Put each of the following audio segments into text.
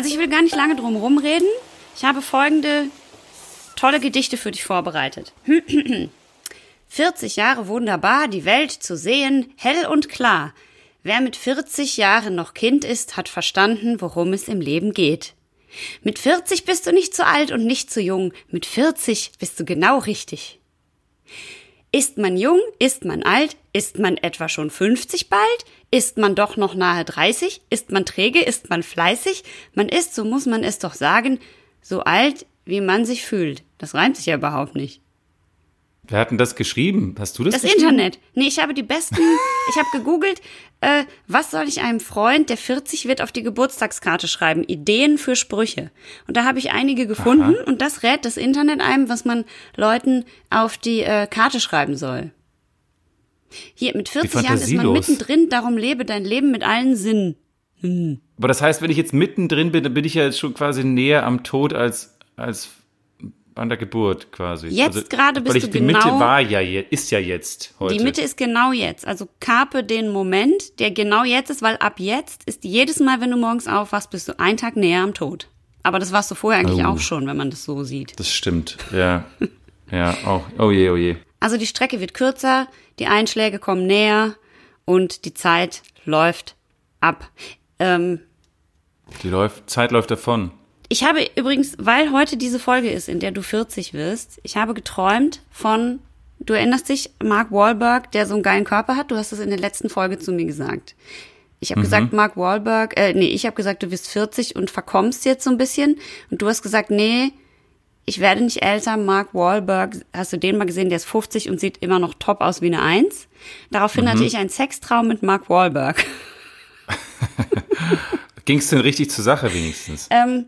Also ich will gar nicht lange drum rumreden. Ich habe folgende tolle Gedichte für dich vorbereitet. 40 Jahre wunderbar, die Welt zu sehen, hell und klar. Wer mit 40 Jahren noch Kind ist, hat verstanden, worum es im Leben geht. Mit 40 bist du nicht zu alt und nicht zu jung, mit 40 bist du genau richtig. Ist man jung, ist man alt, ist man etwa schon 50 bald, ist man doch noch nahe 30, ist man träge, ist man fleißig, man ist, so muss man es doch sagen, so alt, wie man sich fühlt. Das reimt sich ja überhaupt nicht. Wer hat denn das geschrieben? Hast du das Das geschrieben? Internet. Nee, ich habe die besten, ich habe gegoogelt, äh, was soll ich einem Freund, der 40 wird, auf die Geburtstagskarte schreiben? Ideen für Sprüche. Und da habe ich einige gefunden Aha. und das rät das Internet einem, was man Leuten auf die äh, Karte schreiben soll. Hier, mit 40 Jahren ist man mittendrin, darum lebe dein Leben mit allen Sinnen. Aber das heißt, wenn ich jetzt mittendrin bin, dann bin ich ja jetzt schon quasi näher am Tod als, als an der Geburt quasi. Jetzt gerade bist weil ich, du Die Mitte genau- war ja, ist ja jetzt heute. Die Mitte ist genau jetzt. Also kape den Moment, der genau jetzt ist, weil ab jetzt ist jedes Mal, wenn du morgens aufwachst, bist du einen Tag näher am Tod. Aber das warst du vorher eigentlich Oh. auch schon, wenn man das so sieht. Das stimmt, ja. ja, auch. Oh je, oh je. Also die Strecke wird kürzer, die Einschläge kommen näher und die Zeit läuft ab. Ähm, Die läuft, Zeit läuft davon. Ich habe übrigens, weil heute diese Folge ist, in der du 40 wirst, ich habe geträumt von, du erinnerst dich, Mark Wahlberg, der so einen geilen Körper hat. Du hast es in der letzten Folge zu mir gesagt. Ich habe gesagt, Mark Wahlberg, äh, nee, ich habe gesagt, du wirst 40 und verkommst jetzt so ein bisschen. Und du hast gesagt, nee, ich werde nicht älter. Mark Wahlberg, hast du den mal gesehen, der ist 50 und sieht immer noch top aus wie eine Eins. Daraufhin hatte ich einen Sextraum mit Mark Wahlberg. Ging es denn richtig zur Sache wenigstens? Ähm,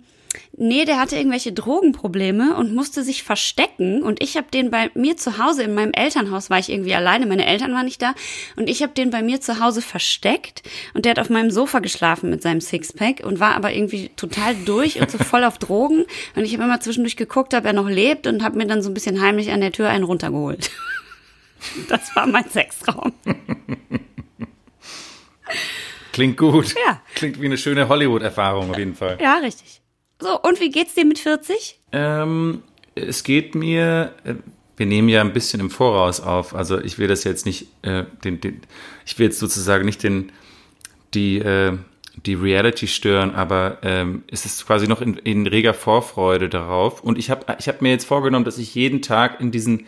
nee, der hatte irgendwelche Drogenprobleme und musste sich verstecken. Und ich habe den bei mir zu Hause, in meinem Elternhaus war ich irgendwie alleine, meine Eltern waren nicht da. Und ich habe den bei mir zu Hause versteckt. Und der hat auf meinem Sofa geschlafen mit seinem Sixpack und war aber irgendwie total durch und so voll auf Drogen. Und ich habe immer zwischendurch geguckt, ob er noch lebt und habe mir dann so ein bisschen heimlich an der Tür einen runtergeholt. Das war mein Sextraum. Klingt gut. Ja. Klingt wie eine schöne Hollywood-Erfahrung auf jeden Fall. Ja, richtig. So, und wie geht's dir mit 40? Ähm, es geht mir, äh, wir nehmen ja ein bisschen im Voraus auf, also ich will das jetzt nicht, äh, den, den, ich will jetzt sozusagen nicht den, die, äh, die Reality stören, aber ähm, es ist quasi noch in, in reger Vorfreude darauf. Und ich habe ich hab mir jetzt vorgenommen, dass ich jeden Tag in diesen,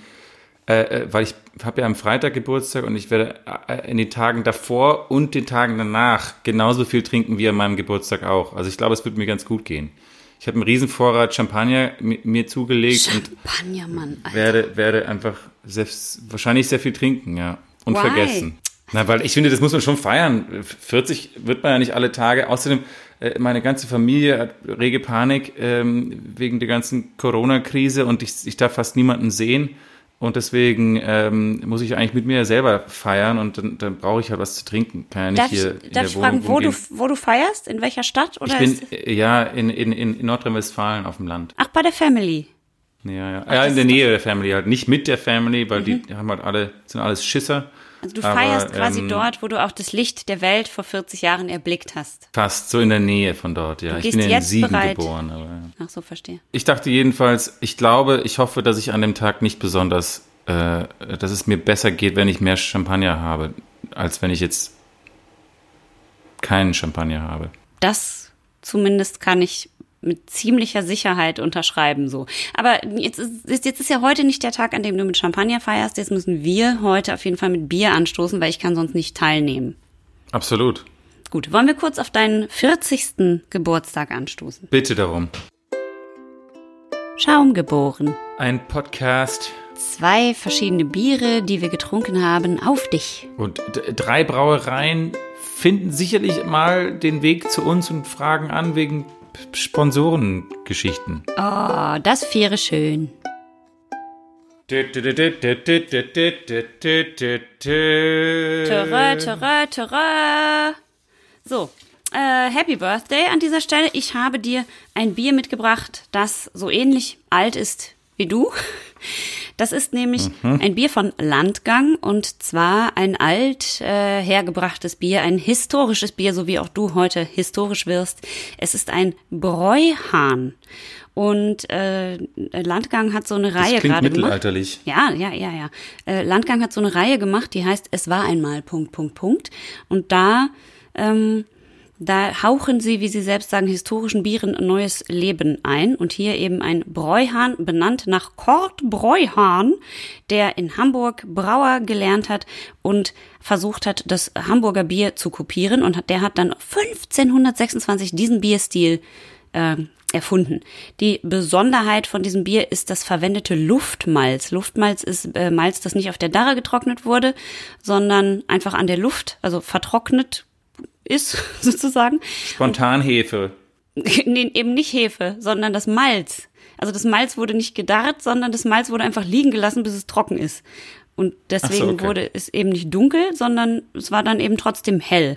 äh, äh, weil ich habe ja am Freitag Geburtstag und ich werde äh, in den Tagen davor und den Tagen danach genauso viel trinken wie an meinem Geburtstag auch. Also ich glaube, es wird mir ganz gut gehen. Ich habe einen riesen Vorrat Champagner mi- mir zugelegt und Champagner, Mann. Alter. werde, werde einfach sehr, wahrscheinlich sehr viel trinken, ja. Und Why? vergessen. Na, weil ich finde, das muss man schon feiern. 40 wird man ja nicht alle Tage. Außerdem, äh, meine ganze Familie hat rege Panik ähm, wegen der ganzen Corona-Krise und ich, ich darf fast niemanden sehen. Und deswegen ähm, muss ich eigentlich mit mir selber feiern und dann, dann brauche ich halt was zu trinken. Kann ja nicht Darf hier ich, in darf der ich Wohnung fragen, wo du, wo du feierst? In welcher Stadt? Oder Ich bin äh, ja in, in, in Nordrhein-Westfalen auf dem Land. ach, bei der Family. Ja, ja. ja in der Nähe der Family halt. Nicht mit der Family, weil die haben halt alle, sind alles Schisser. Also du Aber, feierst quasi ähm, dort, wo du auch das Licht der Welt vor 40 Jahren erblickt hast. Fast so in der Nähe von dort, ja. Du Ich bin ja in Siegen bereit. geboren. Aber. Ach so, verstehe. Ich dachte jedenfalls, ich glaube, ich hoffe, dass ich an dem Tag nicht besonders, äh, dass es mir besser geht, wenn ich mehr Champagner habe, als wenn ich jetzt keinen Champagner habe. Das zumindest kann ich mit ziemlicher Sicherheit unterschreiben so. Aber jetzt ist, jetzt ist ja heute nicht der Tag, an dem du mit Champagner feierst. Jetzt müssen wir heute auf jeden Fall mit Bier anstoßen, weil ich kann sonst nicht teilnehmen. Absolut. Gut, wollen wir kurz auf deinen 40. Geburtstag anstoßen? Bitte darum. Schaum geboren. Ein Podcast Zwei verschiedene Biere, die wir getrunken haben, auf dich. und drei Brauereien finden sicherlich mal den Weg zu uns und fragen an wegen Sponsorengeschichten. Oh, das wäre schön. So, äh, Happy Birthday an dieser Stelle. Ich habe dir ein Bier mitgebracht, das so ähnlich alt ist wie du. Das ist nämlich ein Bier von Landgang und zwar ein alt äh, hergebrachtes Bier, ein historisches Bier, so wie auch du heute historisch wirst. Es ist ein Bräuhahn. Und äh, Landgang hat so eine Reihe Das klingt gerade gemacht. mittelalterlich. Ja, ja, ja, ja. Äh, Landgang hat so eine Reihe gemacht, die heißt Es war einmal Punkt, Punkt, Punkt. Und da, ähm, da hauchen sie, wie sie selbst sagen, historischen Bieren neues Leben ein. Und hier eben ein Bräuhahn, benannt nach Kurt Bräuhahn, der in Hamburg Brauer gelernt hat und versucht hat, das Hamburger Bier zu kopieren. Und der hat dann 1526 diesen Bierstil äh, erfunden. Die Besonderheit von diesem Bier ist das verwendete Luftmalz. Luftmalz ist äh, Malz, das nicht auf der Darre getrocknet wurde, sondern einfach an der Luft, also vertrocknet ist sozusagen. Spontanhefe. nee, eben nicht Hefe, sondern das Malz. Also das Malz wurde nicht gedarrt, sondern das Malz wurde einfach liegen gelassen, bis es trocken ist. Und deswegen okay. wurde es eben nicht dunkel, sondern es war dann eben trotzdem hell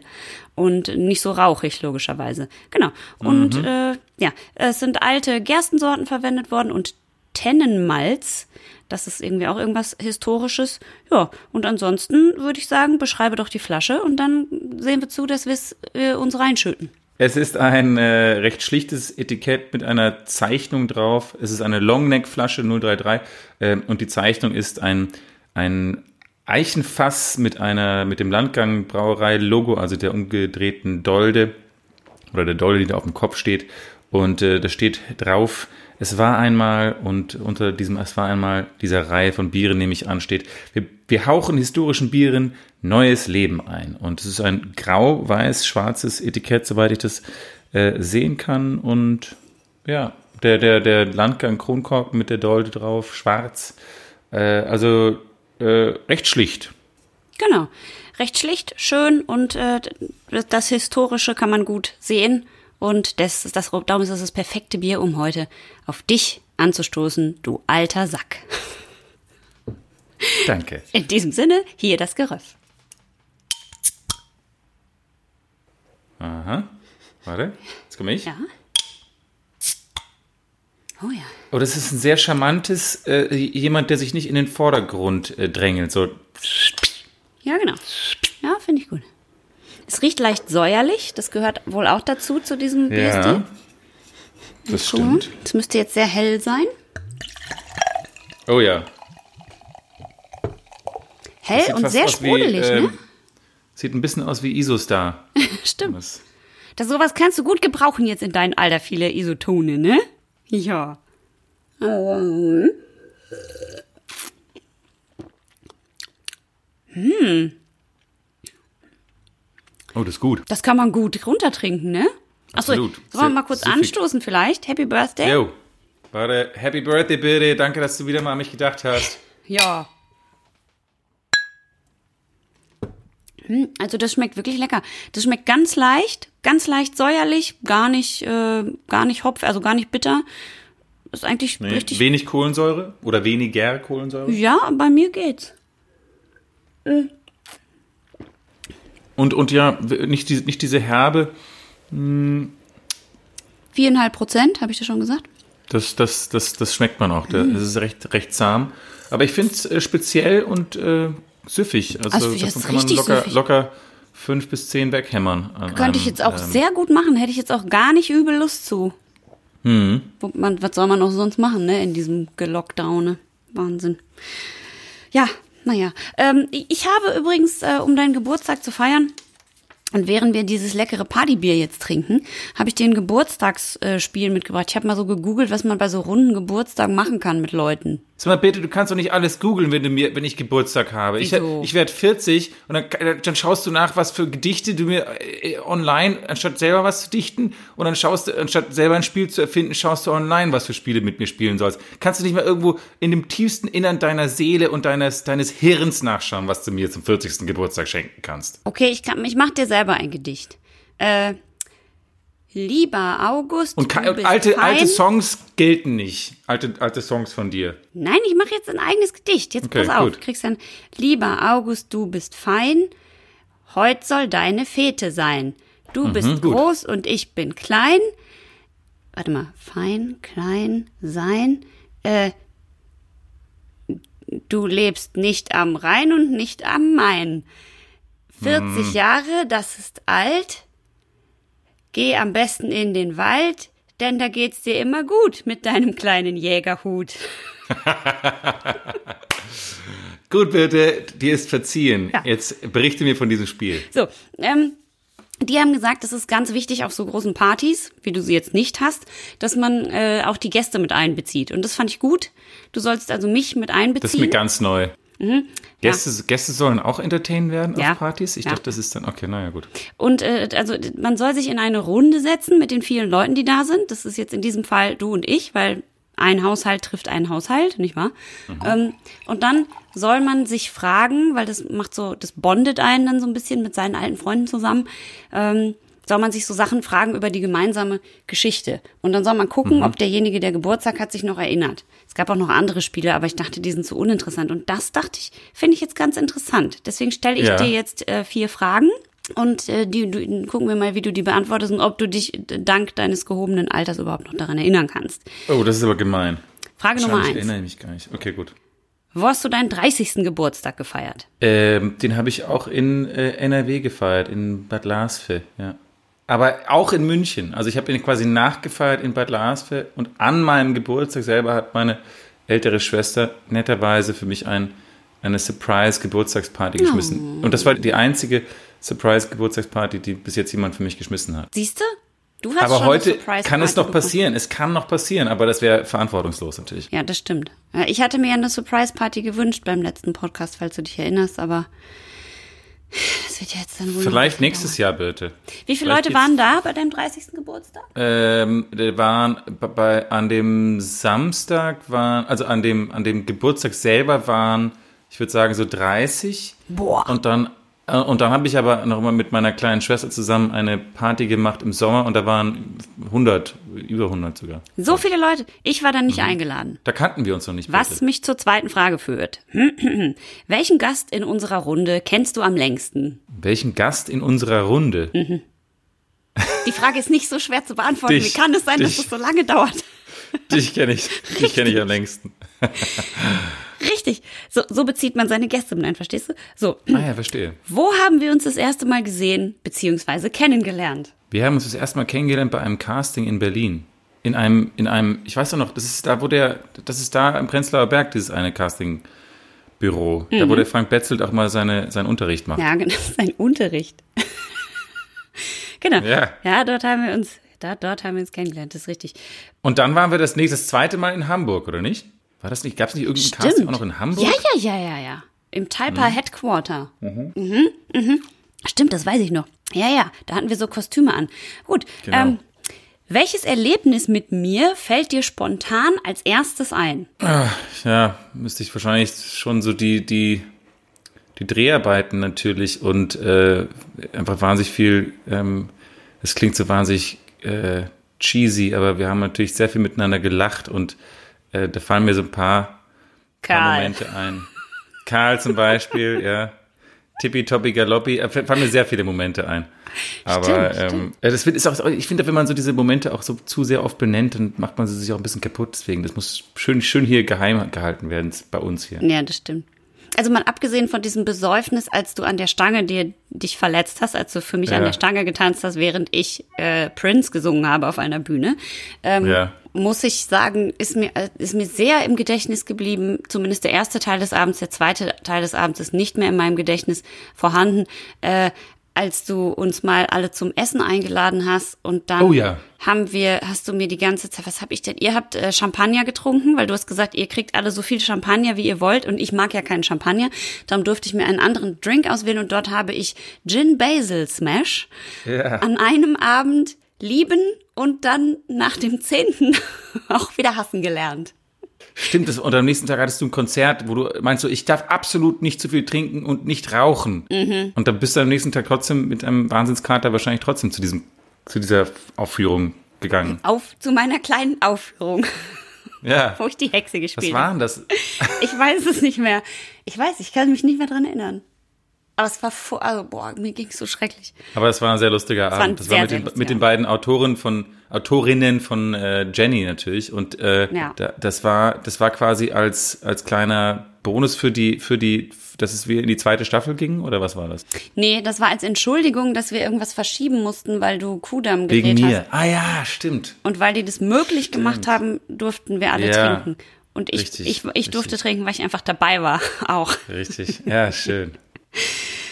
und nicht so rauchig, logischerweise. Genau. Und äh, ja, es sind alte Gerstensorten verwendet worden und Tennenmalz. Das ist irgendwie auch irgendwas Historisches. Ja, und ansonsten würde ich sagen, beschreibe doch die Flasche und dann sehen wir zu, dass wir es äh, uns reinschütten. Es ist ein äh, recht schlichtes Etikett mit einer Zeichnung drauf. Es ist eine Longneck-Flasche 033 äh, und die Zeichnung ist ein, ein Eichenfass mit einer mit dem Landgang Brauerei Logo, also der umgedrehten Dolde oder der Dolde, die da auf dem Kopf steht. Und äh, da steht drauf, es war einmal und unter diesem es war einmal dieser Reihe von Bieren, nehme ich an, steht, wir, wir hauchen historischen Bieren neues Leben ein. Und es ist ein grau-weiß-schwarzes Etikett, soweit ich das äh, sehen kann. Und ja, der, der, der Landgang Kronkork mit der Dolde drauf, schwarz. Äh, also äh, recht schlicht. Genau. Recht schlicht, schön und äh, das Historische kann man gut sehen. Und das, ist das, darum ist das das perfekte Bier, um heute auf dich anzustoßen, du alter Sack. Danke. In diesem Sinne, hier das Geröff. Aha. Warte, jetzt komme ich. Ja. Oh ja. Oh, das ist ein sehr charmantes, äh, jemand, der sich nicht in den Vordergrund äh, drängelt. So, Ja, genau. Ja, finde ich gut. Es riecht leicht säuerlich, das gehört wohl auch dazu, zu diesem Bierstil. ja. Das stimmt. Es müsste jetzt sehr hell sein. Oh ja. Hell und sehr aus wie, sprudelig, ähm, ne? Sieht ein bisschen aus wie Isostar. Stimmt. Das- Das sowas kannst du gut gebrauchen jetzt in deinem Alter, viele Isotone, ne? Ja. Oh, das ist gut. Das kann man gut runtertrinken, ne? Achso, Absolut. sollen wir mal kurz süffig. anstoßen vielleicht? Happy Birthday? Jo. Warte, Happy Birthday, bitte. Danke, dass du wieder mal an mich gedacht hast. Ja. Hm, also das schmeckt wirklich lecker. Das schmeckt ganz leicht, ganz leicht säuerlich, gar nicht, äh, gar nicht hopf, also gar nicht bitter. Ist eigentlich Nee, richtig. wenig Kohlensäure oder weniger Kohlensäure. Ja, bei mir geht's. Und, und ja, nicht, die, nicht diese Herbe. Viereinhalb Prozent, habe ich dir schon gesagt. Das, das, das, das schmeckt man auch. Mhm. Das ist recht, recht zahm. Aber ich finde es äh, speziell und äh, süffig. Also, Also, davon kann man locker, süffig. locker fünf bis zehn weghämmern. Könnte ich einem, jetzt auch ähm, sehr gut machen, hätte ich jetzt auch gar nicht übel Lust zu. Mhm. Man, was soll man auch sonst machen, ne, in diesem Gelockdowne? Wahnsinn. Ja, naja. Ähm, ich habe übrigens, äh, um deinen Geburtstag zu feiern, und während wir dieses leckere Partybier jetzt trinken, habe ich dir ein Geburtstagsspiel mitgebracht. Ich habe mal so gegoogelt, was man bei so runden Geburtstagen machen kann mit Leuten. Sag mal bitte, du kannst doch nicht alles googeln, wenn du mir, wenn ich Geburtstag habe. Ich, Wieso? ich werde 40 und dann, dann schaust du nach, was für Gedichte du mir äh, online, anstatt selber was zu dichten, und dann schaust du, anstatt selber ein Spiel zu erfinden, schaust du online, was für Spiele mit mir spielen sollst. Kannst du nicht mal irgendwo in dem tiefsten Innern deiner Seele und deines, deines Hirns nachschauen, was du mir zum 40. Geburtstag schenken kannst? Okay, ich, kann, ich mach dir selber ein Gedicht. Äh, lieber August, Und bist alte, fein. alte Songs gelten nicht. Alte, alte Songs von dir. Nein, ich mache jetzt ein eigenes Gedicht. Jetzt Okay, pass auf. gut. Du kriegst dann, lieber August, du bist fein. Heut soll deine Fete sein. Du bist Mhm, gut. groß und ich bin klein. Warte mal, fein, klein, sein. Äh, du lebst nicht am Rhein und nicht am Main. 40 Jahre, das ist alt. Geh am besten in den Wald, denn da geht's dir immer gut mit deinem kleinen Jägerhut. Gut, Birte, dir ist verziehen. Ja. Jetzt berichte mir von diesem Spiel. So, ähm, die haben gesagt, es ist ganz wichtig auf so großen Partys, wie du sie jetzt nicht hast, dass man äh, auch die Gäste mit einbezieht. Und das fand ich gut. Du sollst also mich mit einbeziehen. Das ist mir ganz neu. Gäste, Gäste sollen auch entertained werden Mhm. Ja. auf Partys? Ich Ja. dachte, das ist dann, okay, naja, gut. Und äh, also man soll sich in eine Runde setzen mit den vielen Leuten, die da sind. Das ist jetzt in diesem Fall du und ich, weil ein Haushalt trifft einen Haushalt, nicht wahr? Ähm, und dann soll man sich fragen, weil das macht so, das bondet einen dann so ein bisschen mit seinen alten Freunden zusammen. Ähm, soll man sich so Sachen fragen über die gemeinsame Geschichte. Und dann soll man gucken, ob derjenige, der Geburtstag hat, sich noch erinnert. Es gab auch noch andere Spiele, aber ich dachte, die sind zu uninteressant. Und das dachte ich, finde ich jetzt ganz interessant. Deswegen stelle ich Ja. dir jetzt äh, vier Fragen und äh, die, du, gucken wir mal, wie du die beantwortest und ob du dich dank deines gehobenen Alters überhaupt noch daran erinnern kannst. Oh, das ist aber gemein. Frage Nummer Schade, ich eins. erinnere mich gar nicht. Okay, gut. Wo hast du deinen 30. Geburtstag gefeiert? Ähm, den habe ich auch in äh, NRW gefeiert, in Bad Larsfeld, ja. Aber auch in München. Also ich habe ihn quasi nachgefeiert in Bad Larsfeld und an meinem Geburtstag selber hat meine ältere Schwester netterweise für mich ein, eine Surprise-Geburtstagsparty geschmissen. Und das war die einzige Surprise-Geburtstagsparty, die bis jetzt jemand für mich geschmissen hat. Siehst du? Du hast Aber schon heute eine Surprise kann es noch passieren. Es kann noch passieren, aber das wäre verantwortungslos natürlich. Ja, das stimmt. Ja, Ich hatte mir eine Surprise Party gewünscht beim letzten Podcast, falls du dich erinnerst, aber das wird ja jetzt dann wohl. Vielleicht nächstes Jahr bitte. Wie viele Vielleicht Leute waren da bei deinem 30. Geburtstag? Ähm, waren bei- an dem Samstag waren, also an dem, an dem Geburtstag selber waren, ich würde sagen, so 30. Boah. Und dann, und dann habe ich aber noch mal mit meiner kleinen Schwester zusammen eine Party gemacht im Sommer und da waren 100, über 100 sogar. So viele Leute. Ich war da Mhm. nicht eingeladen. Da kannten wir uns noch nicht. Was bitte. mich zur zweiten Frage führt. Welchen Gast in unserer Runde kennst du am längsten? Welchen Gast in unserer Runde? Mhm. Die Frage ist nicht so schwer zu beantworten. Dich. Wie kann es sein, dass Dich. es so lange dauert? Dich kenne ich, dich kenne ich am längsten. Richtig. So, so bezieht man seine Gäste mit ein, verstehst du? So, Ah ja, verstehe. wo haben wir uns das erste Mal gesehen bzw. kennengelernt? Wir haben uns das erste Mal kennengelernt bei einem Casting in Berlin. In einem, in einem, ich weiß doch noch, das ist da, wo der, das ist da am Prenzlauer Berg, dieses eine Castingbüro. Da, wo der Frank Betzelt auch mal seine, seinen Unterricht macht. Ja, genau, das ist ein Unterricht. genau. Ja. Ja, dort haben wir uns, da, dort haben wir uns kennengelernt, das ist richtig. Und dann waren wir das nächste, das zweite Mal in Hamburg, oder nicht? War das nicht, gab es nicht irgendein Stimmt. Casting auch noch in Hamburg? Ja, ja, ja, ja, ja. Im Talpa Headquarter. Mhm. Mhm. Stimmt, das weiß ich noch. Ja, ja, da hatten wir so Kostüme an. Gut. Genau. Ähm, welches Erlebnis mit mir fällt dir spontan als erstes ein? Ja, müsste ich wahrscheinlich schon so die, die, die Dreharbeiten natürlich und äh, einfach wahnsinnig viel, ähm, es klingt so wahnsinnig äh, cheesy, aber wir haben natürlich sehr viel miteinander gelacht und äh, da fallen mir so ein paar, paar Momente ein. Karl zum Beispiel, ja. Tippitoppi Galoppi, äh, fallen mir sehr viele Momente ein. Aber Stimmt, ähm, ja, das wird- ist auch, ich finde, wenn man so diese Momente auch so zu sehr oft benennt, dann macht man sie sich auch ein bisschen kaputt. Deswegen, das muss schön, schön hier geheim gehalten werden bei uns hier. Ja, das stimmt. Also mal abgesehen von diesem Besäufnis, als du an der Stange dir dich verletzt hast, als du für mich an Ja. der Stange getanzt hast, während ich äh, Prince gesungen habe auf einer Bühne, ähm, Ja. muss ich sagen, ist mir, äh, ist mir sehr im Gedächtnis geblieben. Zumindest der erste Teil des Abends, der zweite Teil des Abends ist nicht mehr in meinem Gedächtnis vorhanden. Äh, als du uns mal alle zum Essen eingeladen hast und dann Oh ja. haben wir, hast du mir die ganze Zeit, was hab ich denn? Ihr habt äh, Champagner getrunken, weil du hast gesagt, ihr kriegt alle so viel Champagner, wie ihr wollt und ich mag ja keinen Champagner. Darum durfte ich mir einen anderen Drink auswählen und dort habe ich Gin Basil Smash Ja. an einem Abend lieben und dann nach dem zehnten auch wieder hassen gelernt. Stimmt das? Und am nächsten Tag hattest du ein Konzert, wo du meinst so, ich darf absolut nicht zu viel trinken und nicht rauchen. Mhm. Und dann bist du am nächsten Tag trotzdem mit einem Wahnsinnskater wahrscheinlich trotzdem zu diesem, zu dieser Aufführung gegangen. Auf zu meiner kleinen Aufführung, Ja. wo ich die Hexe Was gespielt war habe. denn das? Ich weiß es nicht mehr. Ich weiß, ich kann mich nicht mehr dran erinnern. Aber es war vor, also boah, mir ging's so schrecklich. Aber es war ein sehr lustiger ein Abend. Das war mit den, mit den beiden Autoren von Autorinnen von äh, Jenny natürlich. Und äh, Ja. da, das war das war quasi als als kleiner Bonus für die, für die, dass es wieder in die zweite Staffel ging oder was war das? Nee, das war als Entschuldigung, dass wir irgendwas verschieben mussten, weil du Kudamm gedreht Wegen mir. hast. Ah ja, stimmt. Und weil die das möglich gemacht haben, durften wir alle Ja, trinken. Und ich, richtig, ich, ich durfte richtig. trinken, weil ich einfach dabei war, auch. Richtig. Ja, schön.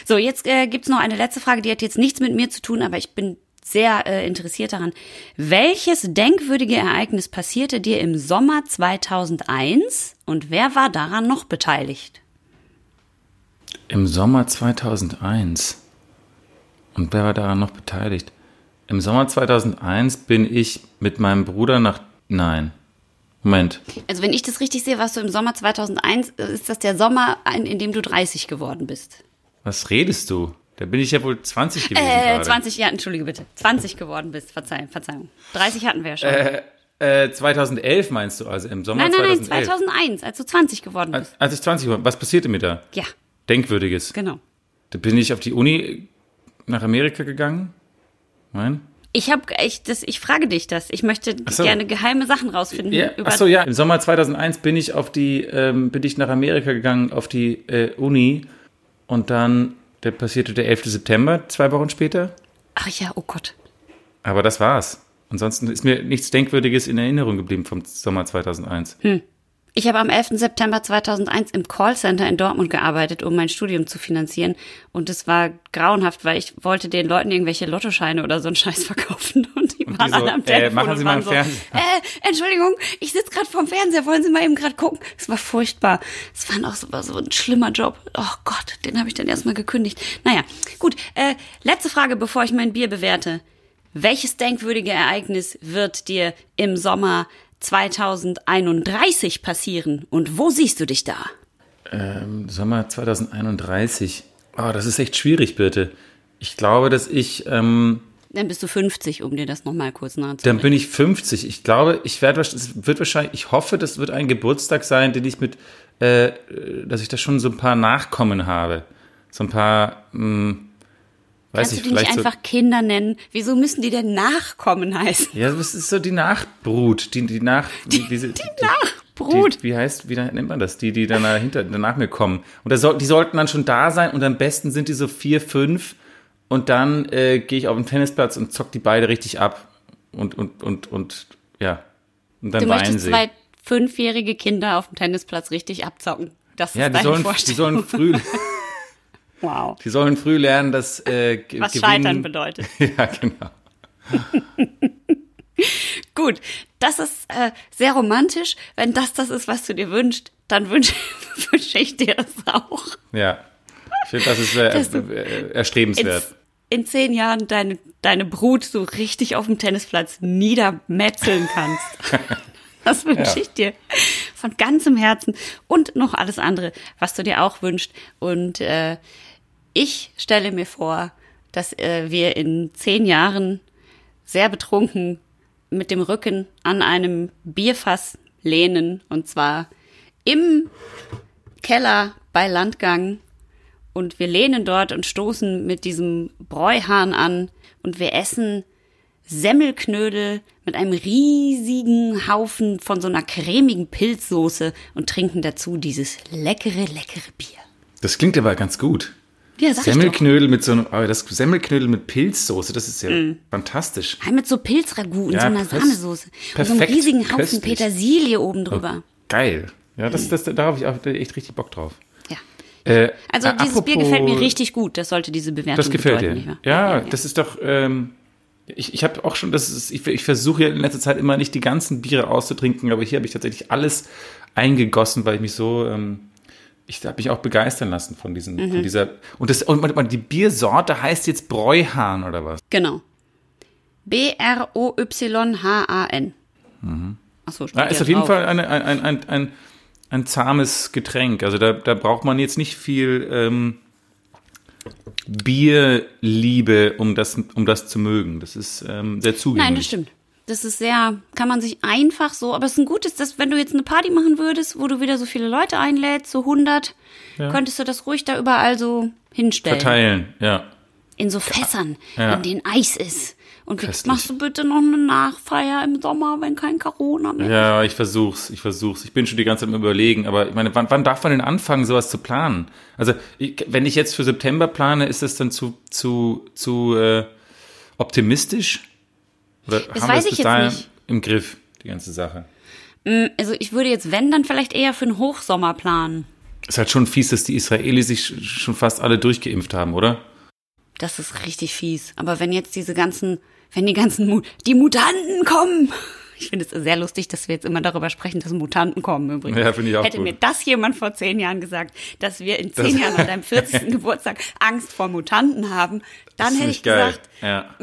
So, jetzt äh, gibt's noch eine letzte Frage, die hat jetzt nichts mit mir zu tun, aber ich bin sehr äh, interessiert daran. Welches denkwürdige Ereignis passierte dir im Sommer 2001 und wer war daran noch beteiligt? Im Sommer 2001. Und wer war daran noch beteiligt? Im Sommer 2001 bin ich mit meinem Bruder nach. Nein. Moment. Also wenn ich das richtig sehe, warst du im Sommer 2001, äh, ist das der Sommer, in dem du 30 geworden bist. Was redest du? Da bin ich ja wohl 20 gewesen. Äh, gerade. 20, ja, entschuldige bitte. 20 geworden bist, Verzeihung, Verzeihung. 30 hatten wir ja schon. Äh, äh, 2011 meinst du also im Sommer nein, nein, nein, 2011? 2001, als du 20 geworden bist. Als, als ich 20 war. Was passierte mir da? Ja, Denkwürdiges. genau. Da bin ich auf die Uni nach Amerika gegangen. Nein? Ich habe, ich, das, ich frage dich das. Ich möchte so. gerne geheime Sachen rausfinden. Ja, über, ach so, ja. Im Sommer 2001 bin ich auf die, ähm, bin ich nach Amerika gegangen auf die äh, Uni und dann, der passierte der 11. September, zwei Wochen später. Ach ja, oh Gott. Aber das war's. Ansonsten ist mir nichts Denkwürdiges in Erinnerung geblieben vom Sommer 2001. Ich habe am 11. September 2001 im Callcenter in Dortmund gearbeitet, um mein Studium zu finanzieren. Und es war grauenhaft, weil ich wollte den Leuten irgendwelche Lottoscheine oder so einen Scheiß verkaufen. Und die Und waren die so, alle am äh, Telefon machen und Sie mal so, Fernseher. äh, Entschuldigung, ich sitze gerade vorm Fernseher, wollen Sie mal eben gerade gucken? Es war furchtbar. Es war auch so, war so ein schlimmer Job. Oh Gott, den habe ich dann erstmal gekündigt. Naja, gut. Äh, letzte Frage, bevor ich mein Bier bewerte. Welches denkwürdige Ereignis wird dir im Sommer 2031 passieren und wo siehst du dich da? Ähm, Sommer 2031. Oh, das ist echt schwierig, bitte. Ich glaube, dass ich, ähm, Dann bist du 50, um dir das nochmal kurz zu dann bin ich 50. Ich glaube, ich werde, es wird wahrscheinlich, ich hoffe, das wird ein Geburtstag sein, den ich mit, äh, dass ich da schon so ein paar Nachkommen habe. So ein paar, mh, weiß Kannst ich, du die nicht so. einfach Kinder nennen? Wieso müssen die denn Nachkommen heißen? Ja, das ist so die Nachbrut, die, die nach, die, wie, sie- die, Nachbrut. Die, wie heißt, wie nennt man das? Die, die dann dahinter, nach mir kommen. Und da soll, die sollten dann schon da sein und am besten sind die so vier, fünf und dann äh, gehe ich auf den Tennisplatz und zock die beide richtig ab und, und, und, und, ja. Und dann Du weinen möchtest sie. zwei fünfjährige Kinder auf dem Tennisplatz richtig abzocken. Das ist Ja, die deine sollen, die Vorstellung. sollen früh, wow. die sollen früh lernen, dass, äh, Was Gewinnen- Scheitern bedeutet. Ja, genau. Gut, das ist äh, sehr romantisch. Wenn das das ist, was du dir wünschst, dann wünsche wünsche ich dir das auch. Ja. Ich finde, das ist äh, erstrebenswert. In, in zehn Jahren deine, deine Brut so richtig auf dem Tennisplatz niedermetzeln kannst. Das wünsche Ja. ich dir von ganzem Herzen und noch alles andere, was du dir auch wünschst. Und äh, ich stelle mir vor, dass äh, wir in zehn Jahren sehr betrunken mit dem Rücken an einem Bierfass lehnen und zwar im Keller bei Landgang und wir lehnen dort und stoßen mit diesem Bräuhahn an und wir essen Semmelknödel mit einem riesigen Haufen von so einer cremigen Pilzsoße und trinken dazu dieses leckere, leckere Bier. Das klingt aber ganz gut. Ja, sag. Semmelknödel mit so einem, aber das Semmelknödel mit Pilzsoße, das ist ja fantastisch. Ja, mit so Pilzragout und Ja, so einer Sahnesoße. Und so einem perfekt, riesigen Haufen köstlich. Petersilie oben drüber. Geil. Ja, das, das, da habe ich auch echt richtig Bock drauf. Ja. Äh, Also dieses Bier apropos- gefällt mir richtig gut. Das sollte diese Bewertung Das gefällt bedeuten, dir. wahr? Ja, das ist doch. Ähm, ich ich habe auch schon, das ist, ich, ich versuche ja in letzter Zeit immer nicht die ganzen Biere auszutrinken, aber hier habe ich tatsächlich alles eingegossen, weil ich mich so, ähm, ich habe mich auch begeistern lassen von diesen, Mhm. von dieser. Und das und die Biersorte heißt jetzt Bräuhahn oder was? Genau. B-R-O-Y-H-A-N. Achso, steht Ja, ist auf jeden drauf. Fall eine, ein, ein, ein, ein, ein zahmes Getränk. Also da, da braucht man jetzt nicht viel ähm, Bierliebe, um das, um das zu mögen. Das ist ähm, sehr zugänglich. Nein, das stimmt. Das ist sehr, kann man sich einfach so, aber es ist ein gutes, dass wenn du jetzt eine Party machen würdest, wo du wieder so viele Leute einlädst, so 100, könntest du das ruhig da überall so hinstellen. Verteilen, ja. In so Fässern, Ja. in denen Eis ist Und Köstlich. machst du bitte noch eine Nachfeier im Sommer, wenn kein Corona mehr Ja, ich versuch's, ich versuch's. Ich bin schon die ganze Zeit am überlegen, aber ich meine, wann, wann darf man denn anfangen, sowas zu planen? Also, ich, wenn ich jetzt für September plane, ist das dann zu, zu, zu äh, optimistisch? Oder Das haben wir weiß es ich jetzt nicht. im Griff, die ganze Sache? Also ich würde jetzt, wenn, dann vielleicht eher für einen Hochsommer planen. Ist halt schon fies, dass die Israelis sich sch- schon fast alle durchgeimpft haben, oder? Das ist richtig fies. Aber wenn jetzt diese ganzen, wenn die ganzen, Mu die Mutanten kommen. Ich finde es sehr lustig, dass wir jetzt immer darüber sprechen, dass Mutanten kommen übrigens. Ja, finde ich auch Hätte gut. mir das jemand vor zehn Jahren gesagt, dass wir in zehn Das- Jahren an deinem 40. Geburtstag Angst vor Mutanten haben, dann hätte ich geil. gesagt, Ja.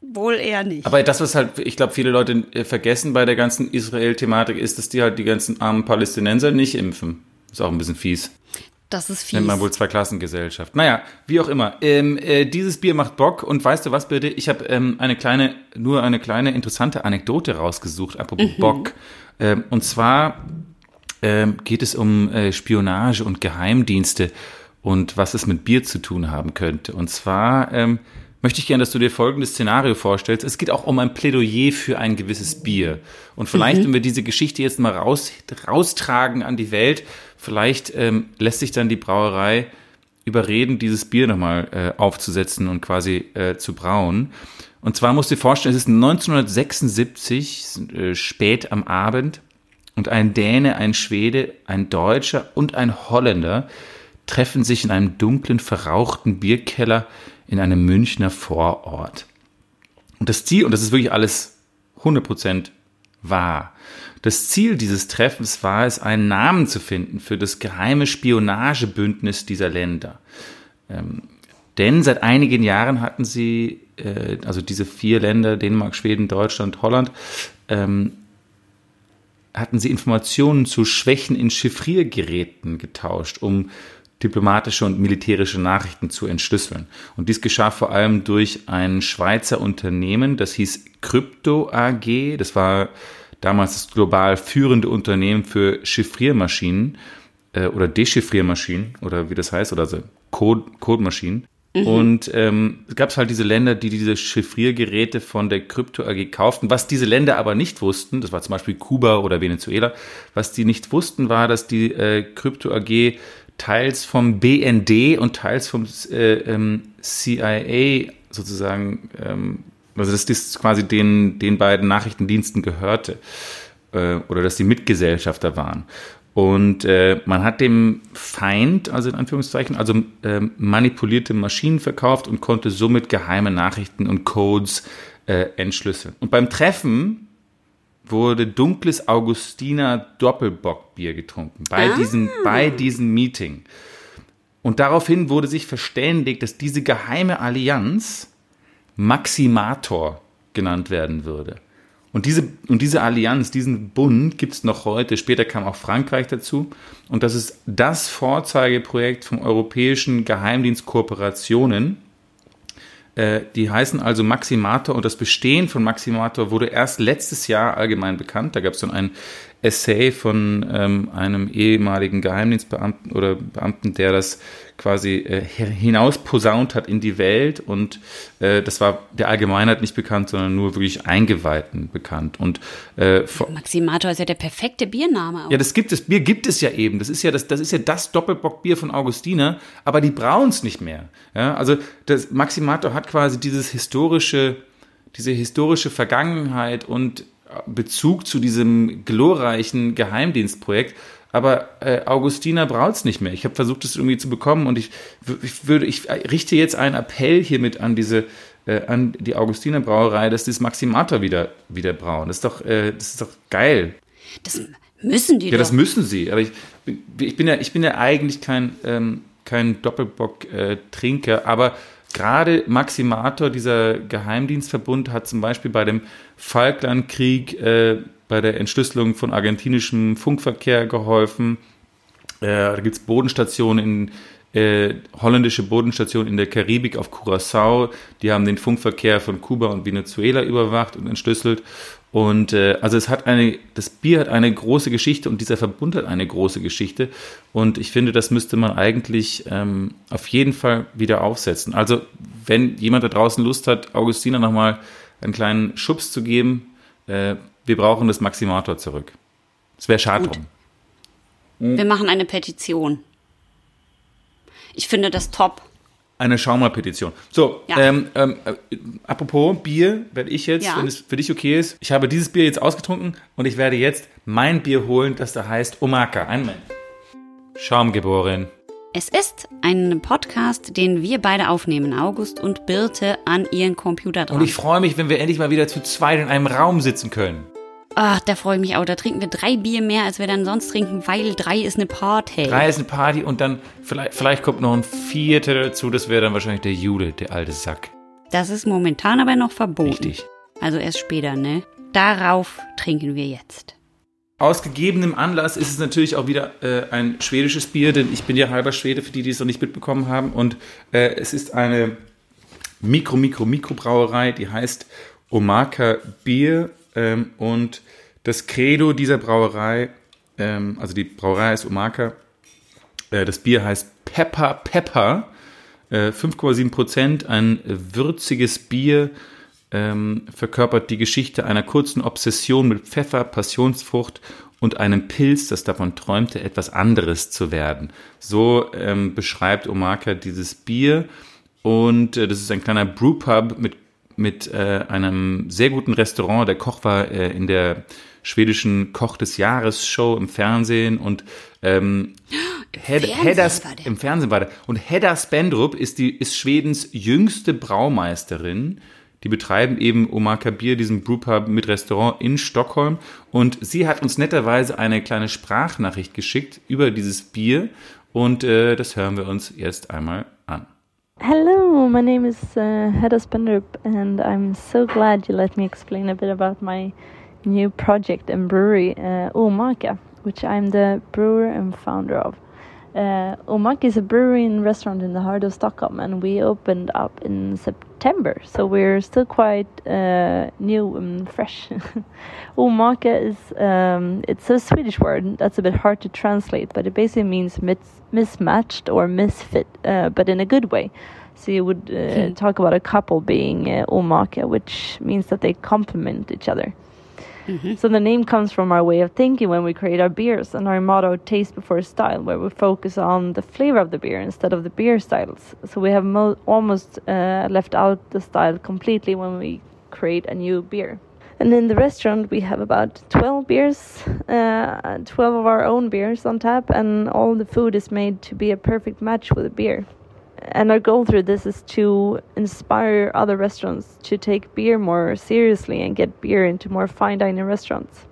Wohl eher nicht. Aber das, was halt, ich glaube, viele Leute äh, vergessen bei der ganzen Israel-Thematik, ist, dass die halt die ganzen armen Palästinenser nicht impfen. Ist auch ein bisschen fies. das ist fies. Nennt man wohl Zweiklassengesellschaft. Naja, wie auch immer. Ähm, äh, dieses Bier macht Bock und weißt du was bitte? Ich habe ähm, eine kleine, nur eine kleine interessante Anekdote rausgesucht, apropos Bock. Ähm, und zwar ähm, geht es um äh, Spionage und Geheimdienste und was es mit Bier zu tun haben könnte. Und zwar ähm, möchte ich gerne, dass du dir folgendes Szenario vorstellst. Es geht auch um ein Plädoyer für ein gewisses Bier. Und vielleicht, wenn wir diese Geschichte jetzt mal raus, raustragen an die Welt, vielleicht ähm, lässt sich dann die Brauerei überreden, dieses Bier nochmal äh, aufzusetzen und quasi äh, zu brauen. Und zwar musst du dir vorstellen, es ist 1976, äh, spät am Abend, und ein Däne, ein Schwede, ein Deutscher und ein Holländer treffen sich in einem dunklen, verrauchten Bierkeller in einem Münchner Vorort. Und das Ziel, und das ist wirklich alles 100% wahr, das Ziel dieses Treffens war es, einen Namen zu finden für das geheime Spionagebündnis dieser Länder. Ähm, denn seit einigen Jahren hatten sie, äh, also diese vier Länder, Dänemark, Schweden, Deutschland, Holland, ähm, hatten sie Informationen zu Schwächen in Chiffriergeräten getauscht, um diplomatische und militärische Nachrichten zu entschlüsseln. Und dies geschah vor allem durch ein Schweizer Unternehmen, das hieß Crypto AG. Das war damals das global führende Unternehmen für Chiffriermaschinen äh, oder Dechiffriermaschinen oder wie das heißt, oder so Code, Codemaschinen. Und ähm, es gab halt diese Länder, die diese Chiffriergeräte von der Krypto AG kauften. Was diese Länder aber nicht wussten, das war zum Beispiel Kuba oder Venezuela, was die nicht wussten, war, dass die äh, Krypto AG teils vom BND und teils vom äh, ähm, CIA sozusagen, ähm, also dass das quasi den, den beiden Nachrichtendiensten gehörte äh, oder dass die Mitgesellschafter waren. Und äh, man hat dem Feind, also in Anführungszeichen, also ähm, manipulierte Maschinen verkauft und konnte somit geheime Nachrichten und Codes äh, entschlüsseln. Und beim Treffen wurde dunkles Augustiner Doppelbockbier getrunken bei diesem bei diesem Meeting. Und daraufhin wurde sich verständigt, dass diese geheime Allianz Maximator genannt werden würde. Und diese, und diese Allianz, diesen Bund gibt es noch heute. Später kam auch Frankreich dazu. Und das ist das Vorzeigeprojekt vom Europäischen Geheimdienst Kooperationen. Äh, die heißen also Maximator und das Bestehen von Maximator wurde erst letztes Jahr allgemein bekannt. Da gab es dann ein Essay von ähm, einem ehemaligen Geheimdienstbeamten oder Beamten, der das quasi äh, hinaus posaunt hat in die Welt und äh, das war der Allgemeinheit nicht bekannt, sondern nur wirklich Eingeweihten bekannt. Und äh, Maximator ist ja der perfekte Biername. Auch. ja, das gibt es, Bier gibt es ja eben. Das ist ja das, das ist ja das Doppelbockbier von Augustiner, aber die brauen es nicht mehr. Ja, also das Maximator hat quasi dieses historische, diese historische Vergangenheit und Bezug zu diesem glorreichen Geheimdienstprojekt. Aber äh, Augustiner braut's nicht mehr. Ich habe versucht, es irgendwie zu bekommen und ich, ich würde, ich richte jetzt einen Appell hiermit an diese, äh, an die Augustiner Brauerei, dass die das Maximator wieder, wieder brauen. Das ist doch, äh, das ist doch geil. Das müssen die Ja, doch. das müssen sie. Aber ich, ich bin ja, ich bin ja eigentlich kein, ähm, kein Doppelbock-Trinker, aber gerade Maximator, dieser Geheimdienstverbund, hat zum Beispiel bei dem Falklandkrieg, äh, bei der Entschlüsselung von argentinischem Funkverkehr geholfen. Äh, da gibt's Bodenstationen in äh, holländische Bodenstationen in der Karibik auf Curacao. Die haben den Funkverkehr von Kuba und Venezuela überwacht und entschlüsselt. Und äh, also es hat eine, das Bier hat eine große Geschichte und dieser Verbund hat eine große Geschichte. Und ich finde, das müsste man eigentlich ähm, auf jeden Fall wieder aufsetzen. Also wenn jemand da draußen Lust hat, Augustina nochmal einen kleinen Schubs zu geben, äh, wir brauchen das Maximator zurück. Es wäre schade drum. Wir machen eine Petition. Ich finde das top. Eine Schaumerpetition. So, Ja. ähm, ähm, äh, apropos Bier, werde ich jetzt, Ja. wenn es für dich okay ist, ich habe dieses Bier jetzt ausgetrunken und ich werde jetzt mein Bier holen, das da heißt Omaka. Einen Moment. Schaumgeboren. Es ist ein Podcast, den wir beide aufnehmen, August und Birte, an ihren Computer dran. Und ich freue mich, wenn wir endlich mal wieder zu zweit in einem Raum sitzen können. Ach, da freue ich mich auch. Da trinken wir drei Bier mehr, als wir dann sonst trinken, weil drei ist eine Party. Drei ist eine Party und dann vielleicht, vielleicht kommt noch ein vierter dazu, das wäre dann wahrscheinlich der Jule, der alte Sack. Das ist momentan aber noch verboten. Richtig. Also erst später, ne? Darauf trinken wir jetzt. Aus gegebenem Anlass ist es natürlich auch wieder äh, ein schwedisches Bier, denn ich bin ja halber Schwede, für die, die es noch nicht mitbekommen haben. Und äh, es ist eine Mikro, Mikro, Mikrobrauerei, die heißt Omaka Bier. Ähm, und das Credo dieser Brauerei, ähm, also die Brauerei ist Omaka, äh, das Bier heißt Pepper Pepper. Äh, 5,7 Prozent, ein würziges Bier, ähm, verkörpert die Geschichte einer kurzen Obsession mit Pfeffer, Passionsfrucht und einem Pilz, das davon träumte, etwas anderes zu werden. So ähm, beschreibt Omaka dieses Bier. Und äh, das ist ein kleiner Brewpub mit, mit äh, einem sehr guten Restaurant. Der Koch war äh, in der schwedischen Koch des Jahres Show im Fernsehen und ähm, Hed Fernsehen im Fernsehen war der. Und Hedda Spendrup ist die ist Schwedens jüngste Braumeisterin. Die betreiben eben Omaka Bier, diesen Brewpub mit Restaurant in Stockholm. Und sie hat uns netterweise eine kleine Sprachnachricht geschickt über dieses Bier. Und äh, das hören wir uns jetzt einmal an. Hello, my name is uh, Hedda Spendrup, and I'm so glad you let me explain a bit about my new project and brewery, uh, which I'm the brewer and founder of. Uh, Omaka is a brewery and restaurant in the heart of Stockholm, and we opened up in September, so we're still quite uh, new and fresh. Omaka is um, it's a Swedish word that's a bit hard to translate, but it basically means mis- mismatched or misfit, uh, but in a good way. So you would uh, talk about a couple being uh, omaka, which means that they complement each other. So the name comes from our way of thinking when we create our beers and our motto "Taste before style," where we focus on the flavor of the beer instead of the beer styles. So we have mo- almost uh, left out the style completely when we create a new beer. And in the restaurant, we have about 12 beers, uh, 12 of our own beers on tap, and all the food is made to be a perfect match with the beer. And our goal through this is to inspire other restaurants to take beer more seriously and get beer into more fine dining restaurants.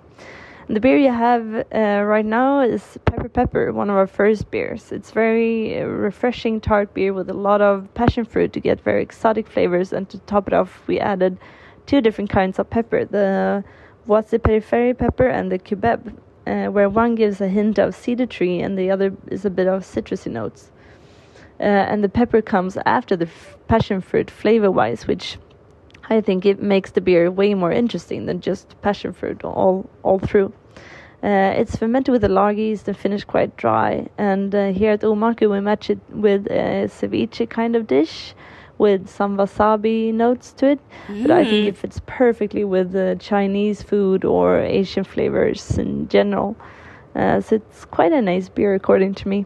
And the beer you have uh, right now is Pepper Pepper, one of our first beers. It's very uh, refreshing tart beer with a lot of passion fruit to get very exotic flavors. And to top it off, we added two different kinds of pepper the the Periphery pepper and the Cubeb, uh, where one gives a hint of cedar tree and the other is a bit of citrusy notes. Uh, and the pepper comes after the f- passion fruit flavor wise, which I think it makes the beer way more interesting than just passion fruit all all through. Uh, it's fermented with a lager yeast and finished quite dry. And uh, here at Omaku, we match it with a ceviche kind of dish with some wasabi notes to it. But I think it fits perfectly with uh, Chinese food or Asian flavors in general. Uh, so it's quite a nice beer, according to me.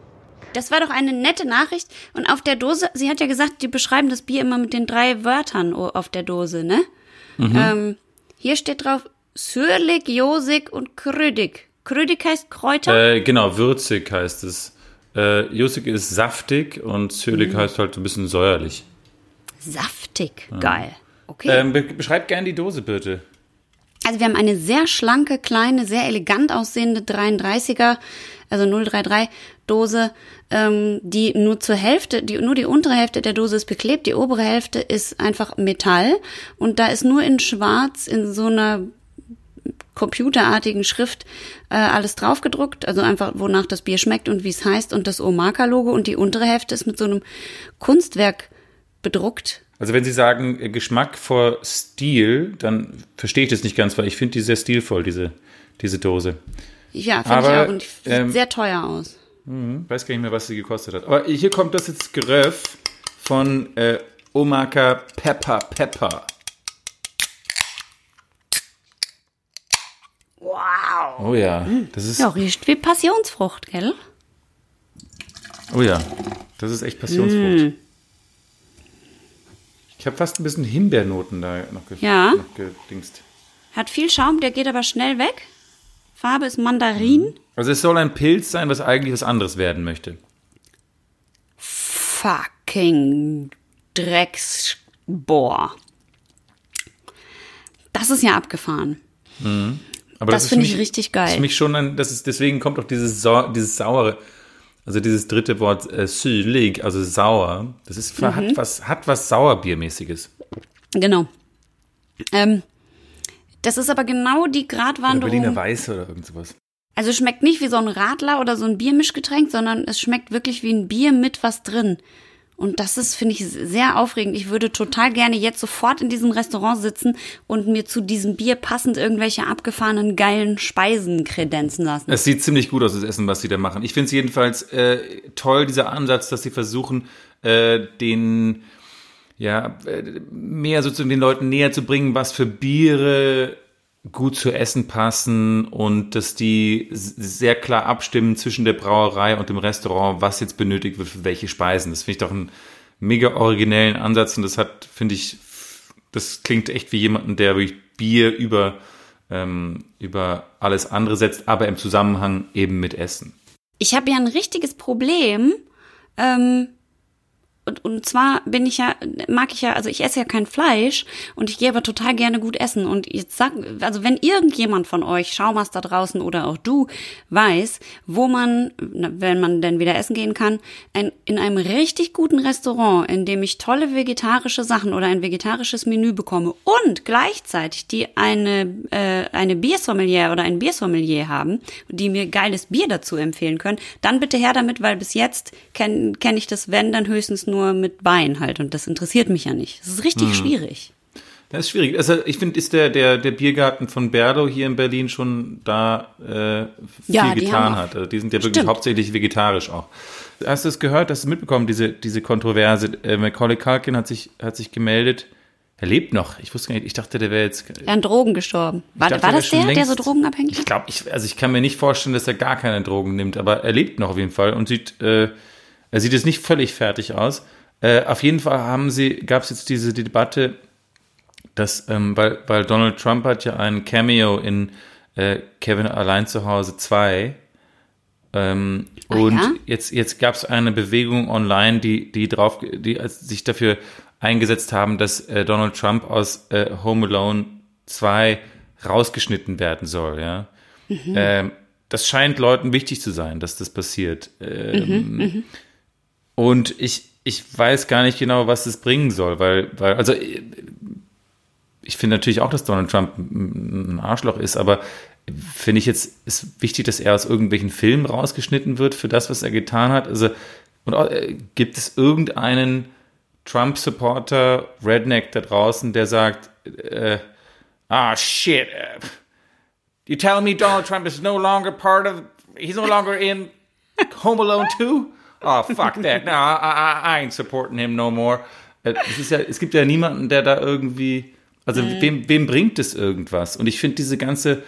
Das war doch eine nette Nachricht. Und auf der Dose, sie hat ja gesagt, die beschreiben das Bier immer mit den drei Wörtern auf der Dose, ne? Ähm, hier steht drauf sürlig, josig und krüdig. Krüdig heißt Kräuter? Äh, genau, würzig heißt es. Äh, Jusik ist saftig und Zürich heißt halt so ein bisschen säuerlich. Saftig. Geil. Okay. Ähm, be beschreib gerne die Dose bitte. Also wir haben eine sehr schlanke, kleine, sehr elegant aussehende 33er, also 033 Dose, ähm, die nur zur Hälfte, die, nur die untere Hälfte der Dose ist beklebt, die obere Hälfte ist einfach Metall und da ist nur in schwarz in so einer computerartigen Schrift äh, alles draufgedruckt, also einfach wonach das Bier schmeckt und wie es heißt und das Omaka-Logo und die untere Hälfte ist mit so einem Kunstwerk bedruckt. Also wenn Sie sagen äh, Geschmack vor Stil, dann verstehe ich das nicht ganz, weil ich finde die sehr stilvoll, diese, diese Dose. Ja, finde ich auch. Und die sieht ähm, sehr teuer aus. Weiß gar nicht mehr, was sie gekostet hat. Aber hier kommt das jetzt Geröff von äh, Omaka Pepper Pepper. Wow. Oh ja, das ist Ja, riecht wie Passionsfrucht, gell? Oh ja, das ist echt Passionsfrucht. Mm. Ich habe fast ein bisschen Himbeernoten da noch, ge Ja. noch gedingst. Hat viel Schaum, der geht aber schnell weg. Farbe ist Mandarin. Also es soll ein Pilz sein, was eigentlich was anderes werden möchte. Fucking Drecksbohr. Das ist ja abgefahren. Aber Das ist finde ich richtig geil. Das ist mich schon ein, das ist, deswegen kommt auch dieses, Sau, dieses saure, also dieses dritte Wort äh, sülig, also sauer. Das ist, Mhm. hat was, hat was Sauerbiermäßiges. Genau. Ähm, das ist aber genau die Oder Berliner Gratwanderung. Weiße oder irgend sowas. Also schmeckt nicht wie so ein Radler oder so ein Biermischgetränk, sondern es schmeckt wirklich wie ein Bier mit was drin. Und das ist, finde ich, sehr aufregend. Ich würde total gerne jetzt sofort in diesem Restaurant sitzen und mir zu diesem Bier passend irgendwelche abgefahrenen, geilen Speisen kredenzen lassen. Es sieht ziemlich gut aus, das Essen, was sie da machen. Ich finde es jedenfalls äh, toll, dieser Ansatz, dass sie versuchen, äh, den, ja, äh, mehr sozusagen den Leuten näher zu bringen, was für Biere gut zu essen passen und dass die sehr klar abstimmen zwischen der Brauerei und dem Restaurant, was jetzt benötigt wird für welche Speisen. Das finde ich doch einen mega originellen Ansatz und das hat, finde ich, das klingt echt wie jemanden, der wirklich Bier über, ähm, über alles andere setzt, aber im Zusammenhang eben mit Essen. Ich habe ja ein richtiges Problem. Ähm, und, und zwar bin ich ja, mag ich ja, also ich esse ja kein Fleisch und ich gehe aber total gerne gut essen. Und jetzt sag, also wenn irgendjemand von euch, Schaumas da draußen oder auch du, weiß, wo man, wenn man denn wieder essen gehen kann, ein, in einem richtig guten Restaurant, in dem ich tolle vegetarische Sachen oder ein vegetarisches Menü bekomme und gleichzeitig die eine, äh, eine Biersommelier oder ein Biersommelier haben, die mir geiles Bier dazu empfehlen können, dann bitte her damit, weil bis jetzt kenne kenn ich das, wenn, dann höchstens nur mit Wein halt und das interessiert mich ja nicht. Das ist richtig schwierig. Das ist schwierig. Also ich finde, ist der, der, der Biergarten von Berlo hier in Berlin schon da äh, viel Ja, getan hat. Also die sind ja wirklich Stimmt. hauptsächlich vegetarisch auch. Hast du es gehört, hast du mitbekommen, diese, diese Kontroverse? Äh, Macaulay Culkin hat sich, hat sich gemeldet. Er lebt noch. Ich wusste gar nicht, ich dachte, der wäre jetzt. Er an Drogen gestorben. War, dachte, war das der, der so längst- drogenabhängig Ich war? glaube, ich, also ich kann mir nicht vorstellen, dass er gar keine Drogen nimmt, aber er lebt noch auf jeden Fall und sieht, äh, er sieht jetzt nicht völlig fertig aus. Äh, auf jeden Fall haben sie, gab es jetzt diese Debatte, dass, ähm, weil, weil Donald Trump hat ja ein Cameo in äh, Kevin allein zu Hause 2 ähm, Ah, und ja? jetzt, jetzt gab es eine Bewegung online, die, die drauf, die sich dafür eingesetzt haben, dass äh, Donald Trump aus äh, Home Alone 2 rausgeschnitten werden soll, ja. Ähm, das scheint Leuten wichtig zu sein, dass das passiert. Ähm, Und ich, ich weiß gar nicht genau, was es bringen soll, weil, weil, also ich finde natürlich auch, dass Donald Trump ein Arschloch ist, aber finde ich jetzt, ist wichtig, dass er aus irgendwelchen Filmen rausgeschnitten wird für das, was er getan hat. Also, und auch, äh, gibt es irgendeinen Trump-Supporter, Redneck da draußen, der sagt, äh, ah, shit, äh, you tell me Donald Trump is no longer part of, he's no longer in Home Alone 2? Oh, fuck that. No, I, I, I ain't supporting him no more. Äh, Es, ist ja, es gibt ja niemanden, der da irgendwie, also wem, wem bringt es irgendwas? Und ich finde diese ganze,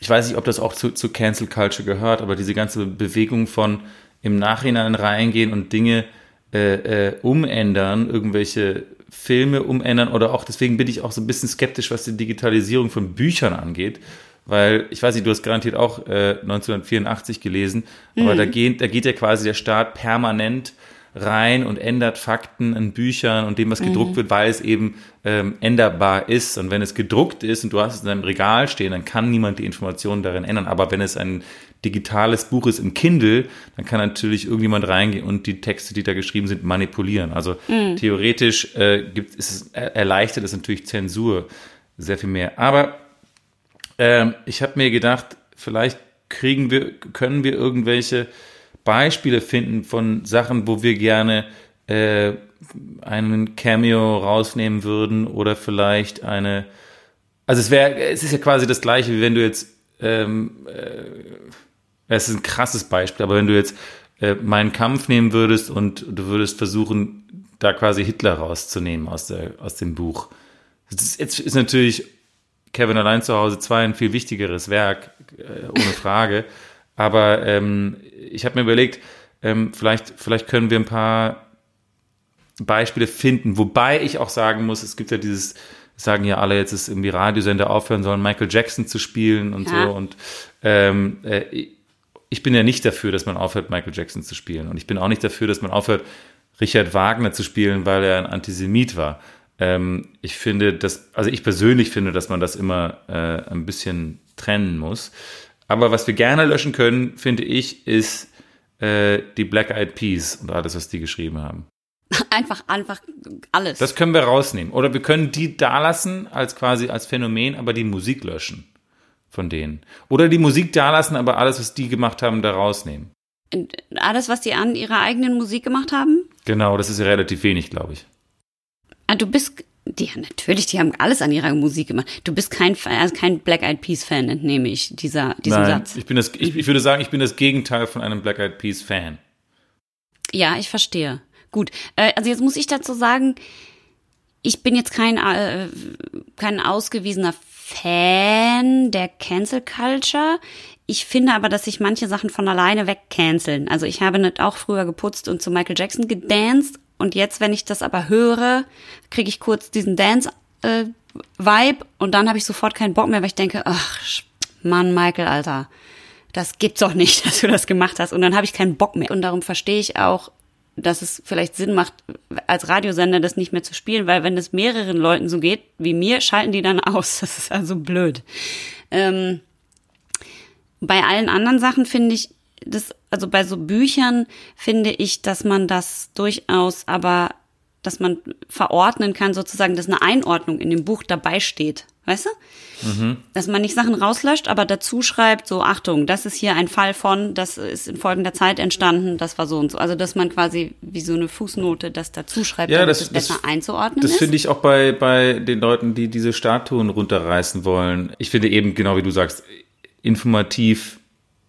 ich weiß nicht, ob das auch zu, zu Cancel Culture gehört, aber diese ganze Bewegung von im Nachhinein reingehen und Dinge äh, äh, umändern, irgendwelche Filme umändern oder auch, deswegen bin ich auch so ein bisschen skeptisch, was die Digitalisierung von Büchern angeht, weil ich weiß nicht, du hast garantiert auch äh, 1984 gelesen, aber da, geht, da geht ja quasi der Staat permanent rein und ändert Fakten in Büchern und dem, was gedruckt wird, weil es eben ähm, änderbar ist. Und wenn es gedruckt ist und du hast es in deinem Regal stehen, dann kann niemand die Informationen darin ändern. Aber wenn es ein digitales Buch ist im Kindle, dann kann natürlich irgendjemand reingehen und die Texte, die da geschrieben sind, manipulieren. Also theoretisch äh, gibt es er- erleichtert es natürlich Zensur sehr viel mehr. Aber ähm, ich habe mir gedacht, vielleicht kriegen wir, können wir irgendwelche Beispiele finden von Sachen, wo wir gerne äh, einen Cameo rausnehmen würden oder vielleicht eine, also es wäre, es ist ja quasi das gleiche, wie wenn du jetzt, ähm, äh, es ist ein krasses Beispiel, aber wenn du jetzt äh, meinen Kampf nehmen würdest und du würdest versuchen, da quasi Hitler rauszunehmen aus, der, aus dem Buch. Jetzt ist, ist natürlich Kevin allein zu Hause 2 ein viel wichtigeres Werk, äh, ohne Frage. Aber ähm, ich habe mir überlegt, ähm, vielleicht, vielleicht können wir ein paar Beispiele finden, wobei ich auch sagen muss, es gibt ja dieses, sagen ja alle, jetzt ist irgendwie Radiosender aufhören sollen, Michael Jackson zu spielen und ja. so. Und ähm, äh, ich bin ja nicht dafür, dass man aufhört, Michael Jackson zu spielen. Und ich bin auch nicht dafür, dass man aufhört, Richard Wagner zu spielen, weil er ein Antisemit war. Ähm, ich finde, dass, also ich persönlich finde, dass man das immer äh, ein bisschen trennen muss. Aber was wir gerne löschen können, finde ich, ist äh, die Black Eyed Peas und alles, was die geschrieben haben. Einfach, einfach alles. Das können wir rausnehmen. Oder wir können die da lassen als quasi als Phänomen, aber die Musik löschen von denen. Oder die Musik da lassen, aber alles, was die gemacht haben, da rausnehmen. Alles, was die an ihrer eigenen Musik gemacht haben? Genau, das ist ja relativ wenig, glaube ich. Ah, du bist, die, natürlich, die haben alles an ihrer Musik gemacht. Du bist kein, also kein Black Eyed Peas Fan, entnehme ich dieser, diesem Nein, Satz. Ich bin das, ich, ich würde sagen, ich bin das Gegenteil von einem Black Eyed Peas Fan. Ja, ich verstehe. Gut, äh, also jetzt muss ich dazu sagen, ich bin jetzt kein, äh, kein ausgewiesener Fan der Cancel Culture. Ich finde aber, dass sich manche Sachen von alleine wegcanceln. Also ich habe nicht auch früher geputzt und zu Michael Jackson gedanced und jetzt, wenn ich das aber höre, kriege ich kurz diesen Dance-Vibe äh, und dann habe ich sofort keinen Bock mehr, weil ich denke, ach, Mann, Michael, Alter, das gibt's doch nicht, dass du das gemacht hast. Und dann habe ich keinen Bock mehr. Und darum verstehe ich auch, dass es vielleicht Sinn macht, als Radiosender das nicht mehr zu spielen, weil wenn es mehreren Leuten so geht wie mir, schalten die dann aus. Das ist also blöd. Ähm, bei allen anderen Sachen finde ich, das, also bei so Büchern finde ich, dass man das durchaus aber, dass man verordnen kann, sozusagen, dass eine Einordnung in dem Buch dabei steht. Weißt du? Mhm. Dass man nicht Sachen rauslöscht, aber dazu schreibt, so, Achtung, das ist hier ein Fall von, das ist in folgender Zeit entstanden, das war so und so. Also, dass man quasi wie so eine Fußnote das dazu schreibt, ja, das, es besser das, einzuordnen Das finde ich auch bei, bei den Leuten, die diese Statuen runterreißen wollen. Ich finde eben, genau wie du sagst, informativ,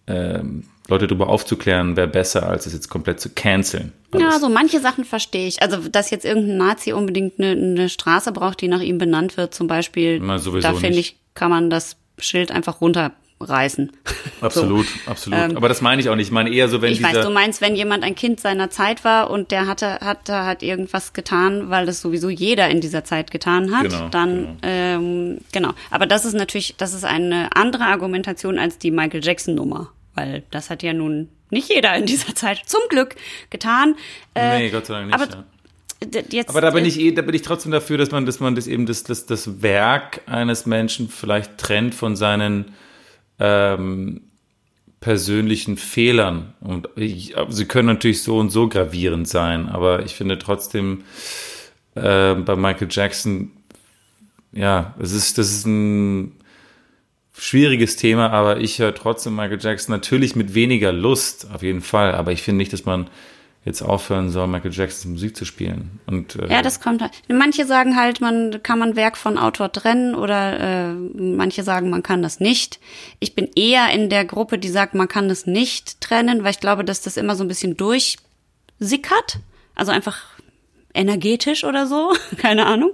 ähm, Leute darüber aufzuklären, wäre besser, als es jetzt komplett zu canceln. Ja, so manche Sachen verstehe ich. Also, dass jetzt irgendein Nazi unbedingt eine, eine Straße braucht, die nach ihm benannt wird, zum Beispiel, da finde ich, kann man das Schild einfach runterreißen. Absolut, so. absolut. Ähm, Aber das meine ich auch nicht. Ich meine eher so, wenn Ich weiß, du meinst, wenn jemand ein Kind seiner Zeit war und der hatte, hatte hat irgendwas getan, weil das sowieso jeder in dieser Zeit getan hat, genau, dann genau. Ähm, genau. Aber das ist natürlich, das ist eine andere Argumentation als die Michael Jackson Nummer weil das hat ja nun nicht jeder in dieser Zeit zum Glück getan. Äh, nee, Gott sei Dank nicht. Aber, ja. jetzt, aber da bin ich eh, da bin ich trotzdem dafür, dass man, dass man das eben das, das, das Werk eines Menschen vielleicht trennt von seinen ähm, persönlichen Fehlern. Und ich, sie können natürlich so und so gravierend sein, aber ich finde trotzdem äh, bei Michael Jackson, ja, es ist, das ist ein schwieriges Thema, aber ich höre trotzdem Michael Jackson natürlich mit weniger Lust, auf jeden Fall. Aber ich finde nicht, dass man jetzt aufhören soll, Michael Jacksons Musik zu spielen. Und, äh, ja, das kommt halt. Manche sagen halt, man kann man Werk von Autor trennen oder äh, manche sagen, man kann das nicht. Ich bin eher in der Gruppe, die sagt, man kann das nicht trennen, weil ich glaube, dass das immer so ein bisschen durchsickert. Also einfach energetisch oder so, keine Ahnung.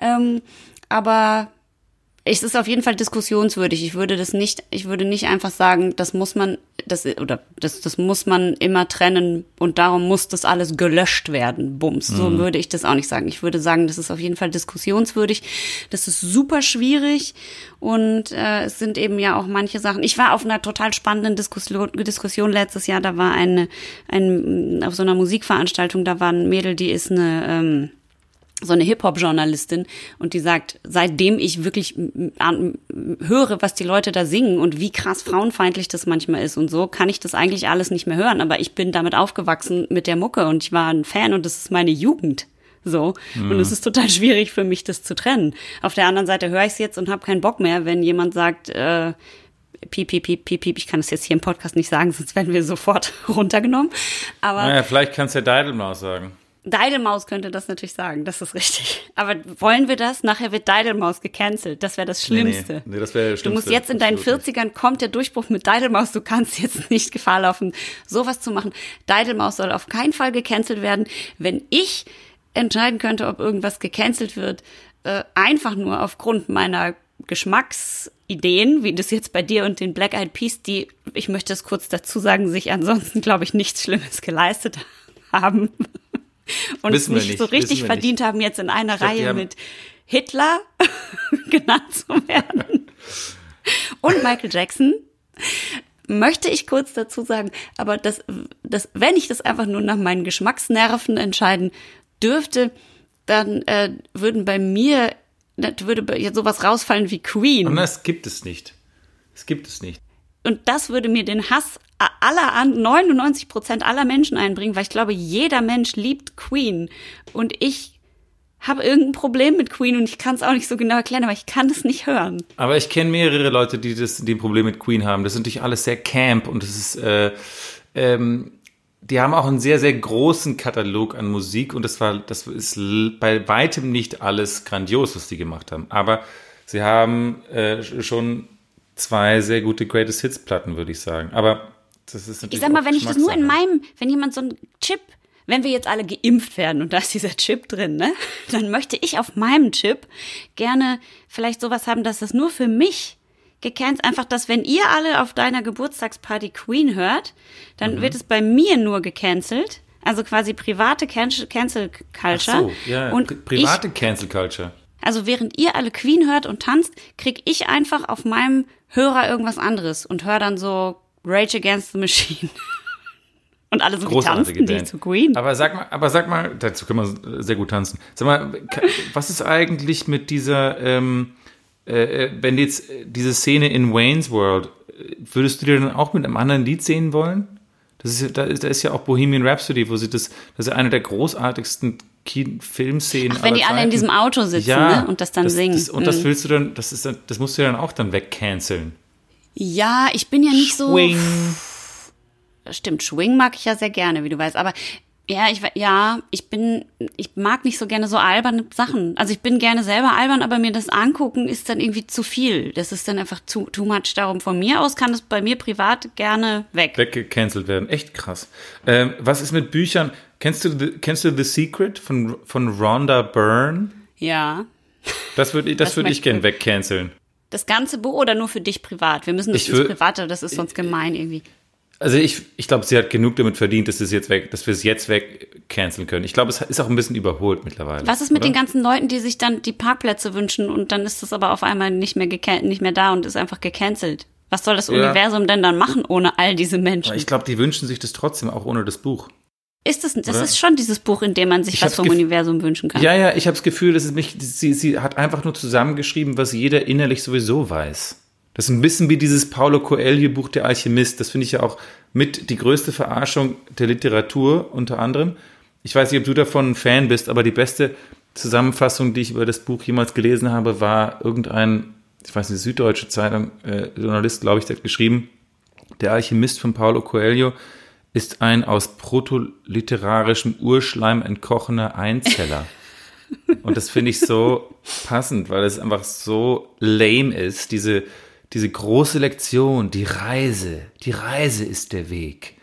Ähm, aber es ist auf jeden Fall diskussionswürdig. Ich würde das nicht, ich würde nicht einfach sagen, das muss man, das, oder das, das muss man immer trennen und darum muss das alles gelöscht werden. Bums. So mhm. würde ich das auch nicht sagen. Ich würde sagen, das ist auf jeden Fall diskussionswürdig. Das ist super schwierig und äh, es sind eben ja auch manche Sachen. Ich war auf einer total spannenden Diskussion, Diskussion letztes Jahr. Da war eine, ein, auf so einer Musikveranstaltung, da war ein Mädel, die ist eine, ähm, so eine Hip-Hop-Journalistin und die sagt, seitdem ich wirklich höre, was die Leute da singen und wie krass frauenfeindlich das manchmal ist und so, kann ich das eigentlich alles nicht mehr hören. Aber ich bin damit aufgewachsen mit der Mucke und ich war ein Fan und das ist meine Jugend. So. Mhm. Und es ist total schwierig für mich, das zu trennen. Auf der anderen Seite höre ich es jetzt und habe keinen Bock mehr, wenn jemand sagt, äh, piep, piep, piep, piep, piep. Ich kann das jetzt hier im Podcast nicht sagen, sonst werden wir sofort runtergenommen. Aber. Naja, vielleicht kannst du ja Deidelmaus sagen. Deidelmaus könnte das natürlich sagen, das ist richtig. Aber wollen wir das? Nachher wird Deidelmaus gecancelt. Das wäre das Schlimmste. Nee, nee, nee das wäre Du musst jetzt in deinen 40ern kommt der Durchbruch mit Deidelmaus. Du kannst jetzt nicht Gefahr laufen, sowas zu machen. Deidelmaus soll auf keinen Fall gecancelt werden. Wenn ich entscheiden könnte, ob irgendwas gecancelt wird, äh, einfach nur aufgrund meiner Geschmacksideen, wie das jetzt bei dir und den Black Eyed Peas, die, ich möchte es kurz dazu sagen, sich ansonsten, glaube ich, nichts Schlimmes geleistet haben und es nicht, nicht, so richtig verdient nicht. haben, jetzt in einer glaub, Reihe mit Hitler genannt zu werden. und Michael Jackson. Möchte ich kurz dazu sagen, aber das, das, wenn ich das einfach nur nach meinen Geschmacksnerven entscheiden dürfte, dann äh, würden bei mir würde jetzt sowas rausfallen wie Queen. Und das gibt es nicht. Es gibt es nicht. Und das würde mir den Hass aller 99 Prozent aller Menschen einbringen, weil ich glaube, jeder Mensch liebt Queen. Und ich habe irgendein Problem mit Queen und ich kann es auch nicht so genau erklären, aber ich kann es nicht hören. Aber ich kenne mehrere Leute, die das, die ein Problem mit Queen haben. Das sind natürlich alles sehr camp und das ist, äh, ähm, die haben auch einen sehr, sehr großen Katalog an Musik und das war, das ist bei weitem nicht alles grandios, was die gemacht haben. Aber sie haben äh, schon zwei sehr gute Greatest Hits Platten, würde ich sagen. Aber. Ich sag mal, wenn ich das nur in meinem, wenn jemand so einen Chip, wenn wir jetzt alle geimpft werden und da ist dieser Chip drin, ne, dann möchte ich auf meinem Chip gerne vielleicht sowas haben, dass das nur für mich gecancelt, einfach, dass wenn ihr alle auf deiner Geburtstagsparty Queen hört, dann mhm. wird es bei mir nur gecancelt. Also quasi private Cancel, Cancel Culture. Ach so, ja, und private ich, Cancel Culture. Also während ihr alle Queen hört und tanzt, krieg ich einfach auf meinem Hörer irgendwas anderes und höre dann so Rage Against the Machine. Und alle so Großartige tanzen die zu Queen. Aber sag mal, aber sag mal, dazu können wir sehr gut tanzen. Sag mal, was ist eigentlich mit dieser, ähm, äh, äh wenn jetzt diese Szene in Wayne's World, würdest du dir dann auch mit einem anderen Lied sehen wollen? Das ist, da, ist, da ist ja auch Bohemian Rhapsody, wo sie das, das ist ja eine der großartigsten Filmszenen. Ach, wenn die alle in diesem Auto sitzen ja, ne? und das dann das, singen. Das, und das mhm. willst du dann, das ist das musst du dann auch dann wegcanceln. Ja, ich bin ja nicht Swing. so. Stimmt, Swing mag ich ja sehr gerne, wie du weißt. Aber ja, ich ja, ich bin, ich mag nicht so gerne so alberne Sachen. Also ich bin gerne selber albern, aber mir das angucken ist dann irgendwie zu viel. Das ist dann einfach too, too much. Darum von mir aus kann das bei mir privat gerne weg. Weggecancelt werden. Echt krass. Ähm, was ist mit Büchern? Kennst du The, kennst du The Secret von, von Rhonda Byrne? Ja. Das würde das, das würd ich gern wegcanceln. Das ganze Buch oder nur für dich privat? Wir müssen das ins Private, das ist sonst gemein irgendwie. Also ich, ich glaube, sie hat genug damit verdient, dass, es jetzt weg, dass wir es jetzt weg canceln können. Ich glaube, es ist auch ein bisschen überholt mittlerweile. Was ist mit oder? den ganzen Leuten, die sich dann die Parkplätze wünschen und dann ist das aber auf einmal nicht mehr, nicht mehr da und ist einfach gecancelt? Was soll das ja. Universum denn dann machen ohne all diese Menschen? Ich glaube, die wünschen sich das trotzdem auch ohne das Buch. Ist das, das ist schon dieses Buch, in dem man sich ich was vom Universum wünschen kann. Ja, ja, ich habe das Gefühl, dass es mich, sie, sie hat einfach nur zusammengeschrieben, was jeder innerlich sowieso weiß. Das ist ein bisschen wie dieses Paulo Coelho Buch Der Alchemist. Das finde ich ja auch mit die größte Verarschung der Literatur unter anderem. Ich weiß nicht, ob du davon ein Fan bist, aber die beste Zusammenfassung, die ich über das Buch jemals gelesen habe, war irgendein, ich weiß nicht, Süddeutsche Zeitung, äh, Journalist, glaube ich, der hat geschrieben, Der Alchemist von Paulo Coelho ist ein aus protoliterarischem Urschleim entkochener Einzeller. Und das finde ich so passend, weil es einfach so lame ist, diese, diese große Lektion, die Reise, die Reise ist der Weg.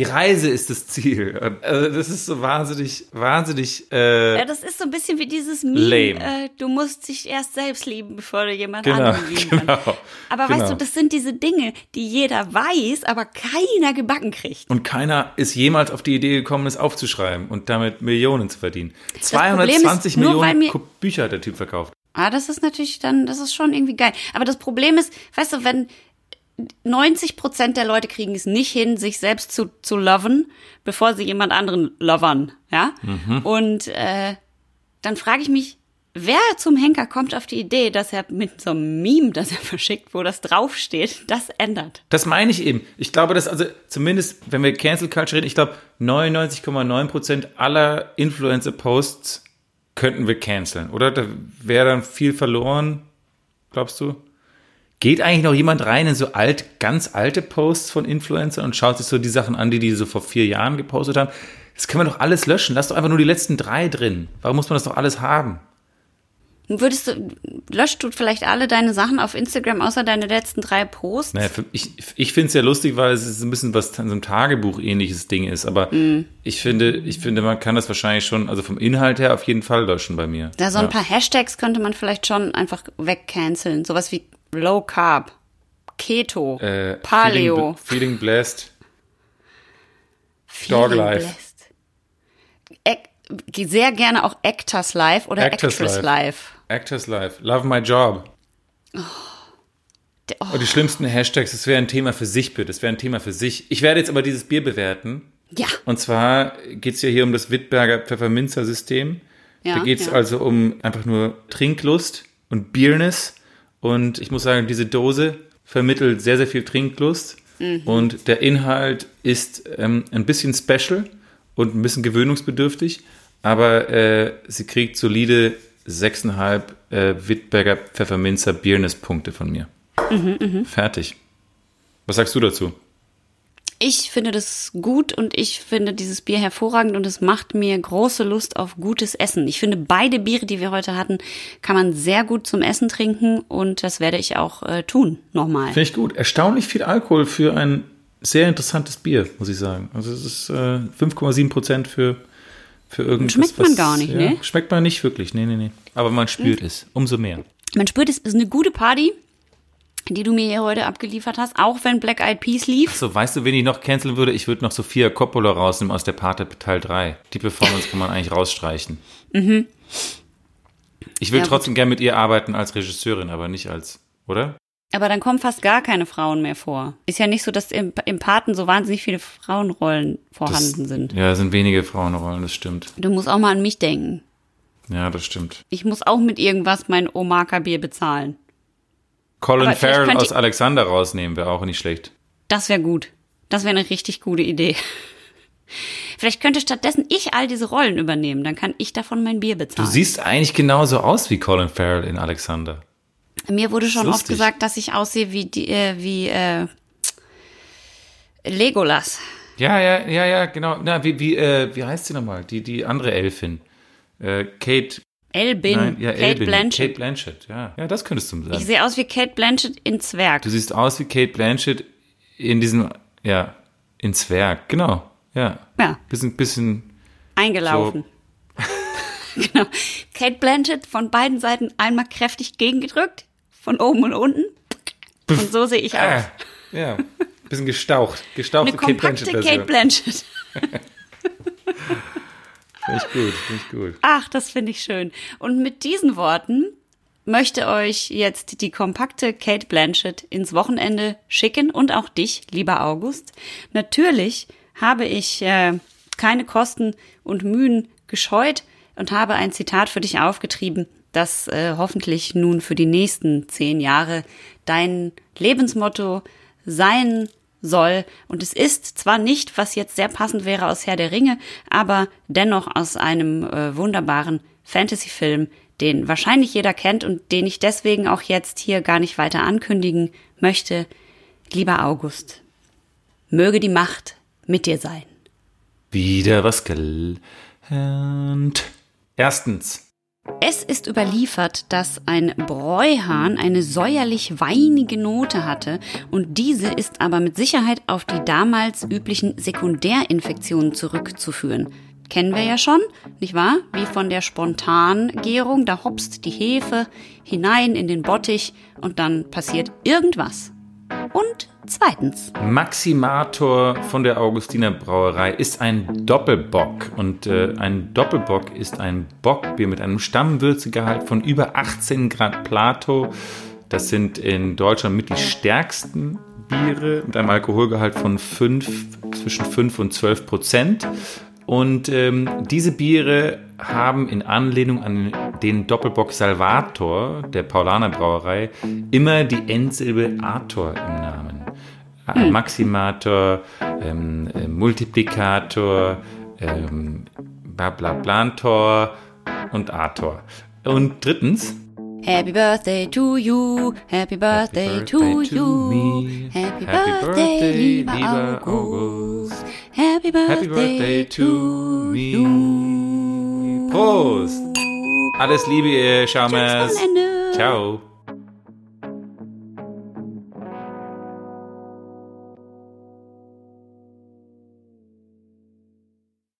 Die Reise ist das Ziel. Also das ist so wahnsinnig, wahnsinnig. Äh, ja, das ist so ein bisschen wie dieses Meme. Lame. Äh, du musst dich erst selbst lieben, bevor du jemand genau, anderen lieben genau, kannst. Aber genau. weißt du, das sind diese Dinge, die jeder weiß, aber keiner gebacken kriegt. Und keiner ist jemals auf die Idee gekommen, es aufzuschreiben und damit Millionen zu verdienen. 220 ist, Millionen Bücher hat der Typ verkauft. Ah, das ist natürlich dann, das ist schon irgendwie geil. Aber das Problem ist, weißt du, wenn 90 Prozent der Leute kriegen es nicht hin, sich selbst zu, zu loven, bevor sie jemand anderen lovern, ja? Mhm. Und äh, dann frage ich mich, wer zum Henker kommt auf die Idee, dass er mit so einem Meme, das er verschickt, wo das draufsteht, das ändert? Das meine ich eben. Ich glaube, dass also zumindest, wenn wir Cancel Culture reden, ich glaube 99,9 Prozent aller Influencer-Posts könnten wir canceln, oder? Da wäre dann viel verloren, glaubst du? Geht eigentlich noch jemand rein in so alt, ganz alte Posts von Influencern und schaut sich so die Sachen an, die die so vor vier Jahren gepostet haben? Das können wir doch alles löschen. Lass doch einfach nur die letzten drei drin. Warum muss man das doch alles haben? Würdest du, löscht du vielleicht alle deine Sachen auf Instagram außer deine letzten drei Posts? Naja, ich ich finde es ja lustig, weil es ein bisschen was so ein Tagebuch-ähnliches Ding ist. Aber Mhm. ich finde, ich finde, man kann das wahrscheinlich schon, also vom Inhalt her auf jeden Fall löschen bei mir. Da so ein ja. paar Hashtags könnte man vielleicht schon einfach wegcanceln. Sowas wie Low Carb, Keto, Äh, Paleo, Feeling, feeling blessed. Feeling Dog Life. Blessed. Sehr gerne auch Actors Life oder Actors Actress Life. Life. Actors Life. Love my job. Der- oh, Und die schlimmsten Hashtags, das wäre ein Thema für sich, bitte. Das wäre ein Thema für sich. Ich werde jetzt aber dieses Bier bewerten. ja, Und zwar geht es ja hier um das Wittberger Pfefferminzer-System. Ja, da geht es ja. also um einfach nur Trinklust und Bierness. Und ich muss sagen, diese Dose vermittelt sehr, sehr viel Trinklust. Mhm. Und der Inhalt ist ähm, ein bisschen special und ein bisschen gewöhnungsbedürftig. Aber äh, sie kriegt solide 6,5 äh, Wittberger Pfefferminzer Bierness-Punkte von mir. Mhm, Fertig. Was sagst du dazu? Ich finde das gut und ich finde dieses Bier hervorragend und es macht mir große Lust auf gutes Essen. Ich finde beide Biere, die wir heute hatten, kann man sehr gut zum Essen trinken und das werde ich auch äh, tun, nochmal. Finde ich gut. Erstaunlich viel Alkohol für ein sehr interessantes Bier, muss ich sagen. Also es ist äh, 5,7 Prozent für, für irgendwas. Schmeckt man gar nicht, ja, ne? Schmeckt man nicht wirklich, nee, nee, nee. Aber man spürt es, umso mehr. Man spürt, es ist eine gute Party, die du mir hier heute abgeliefert hast, auch wenn Black Eyed Peas lief. So, weißt du, wen ich noch canceln würde? Ich würde noch Sophia Coppola rausnehmen aus der Pate Teil 3. Die Performance kann man eigentlich rausstreichen. Ich will Ja, trotzdem gern mit ihr arbeiten als Regisseurin, aber nicht als, oder? Aber dann kommen fast gar keine Frauen mehr vor. Ist ja nicht so, dass im, im Paten so wahnsinnig viele Frauenrollen vorhanden sind. Ja, es sind wenige Frauenrollen, das stimmt. Du musst auch mal an mich denken. Ja, das stimmt. Ich muss auch mit irgendwas mein Omaka-Bier bezahlen. Colin Farrell aus Alexander rausnehmen wäre auch nicht schlecht. Das wäre gut. Das wäre eine richtig gute Idee. Vielleicht könnte stattdessen ich all diese Rollen übernehmen. Dann kann ich davon mein Bier Du bezahlen. siehst eigentlich genauso aus wie Colin Farrell in Alexander. Mir wurde schon oft gesagt, dass ich aussehe wie die, äh, wie äh, Legolas. Ja, ja, ja, ja, genau. Na, wie, wie, äh, wie heißt sie nochmal? Die, die andere Elfin. Äh, Kate. Elbin, nein, ja, Kate Elbin. Blanchett. Kate Blanchett, ja. Ja, das könntest du Ich sagen. sehe aus wie Kate Blanchett in Zwerg. Du siehst aus wie Kate Blanchett in diesem, ja, in Zwerg. Genau, ja. Ja. Bisschen, bisschen, Eingelaufen. genau. Kate Blanchett von beiden Seiten einmal kräftig gegengedrückt. Von oben und unten. Und so sehe ich aus. äh, ja, bisschen gestaucht. Gestauchte Eine Kate kompakte Blanchett-Version. Kate Blanchett. Finde gut, finde gut. Ach, das finde ich schön. Und mit diesen Worten möchte euch jetzt die kompakte Kate Blanchett ins Wochenende schicken und auch dich, lieber August. Natürlich habe ich äh, keine Kosten und Mühen gescheut und habe ein Zitat für dich aufgetrieben, das äh, hoffentlich nun für die nächsten zehn Jahre dein Lebensmotto sein soll. Und es ist zwar nicht, was jetzt sehr passend wäre aus Herr der Ringe, aber dennoch aus einem äh, wunderbaren Fantasy-Film, den wahrscheinlich jeder kennt und den ich deswegen auch jetzt hier gar nicht weiter ankündigen möchte. Lieber August, möge die Macht mit dir sein. Wieder was gelernt. Erstens. Es ist überliefert, dass ein Bräuhahn eine säuerlich weinige Note hatte und diese ist aber mit Sicherheit auf die damals üblichen Sekundärinfektionen zurückzuführen. Kennen wir ja schon, nicht wahr? Wie von der Spontangärung, da hopst die Hefe hinein in den Bottich und dann passiert irgendwas. Und zweitens, Maximator von der Augustiner Brauerei ist ein Doppelbock. Und äh, ein Doppelbock ist ein Bockbier mit einem Stammwürzegehalt von über 18 Grad Plato. Das sind in Deutschland mit die stärksten Biere mit einem Alkoholgehalt von 5, zwischen 5 und 12 Prozent. Und ähm, diese Biere haben in Anlehnung an den Doppelbock Salvator der Paulaner Brauerei immer die Endsilbe Ator im Namen. Äh, Maximator, ähm, äh, Multiplikator, ähm, Blablantor und Ator. Und drittens, Happy birthday to you, happy birthday, to you, me. happy, Happy birthday, birthday, lieber lieber August, August. happy birthday, Happy birthday to me. you. Prost! Alles Liebe, ihr. Wochenende. Ciao.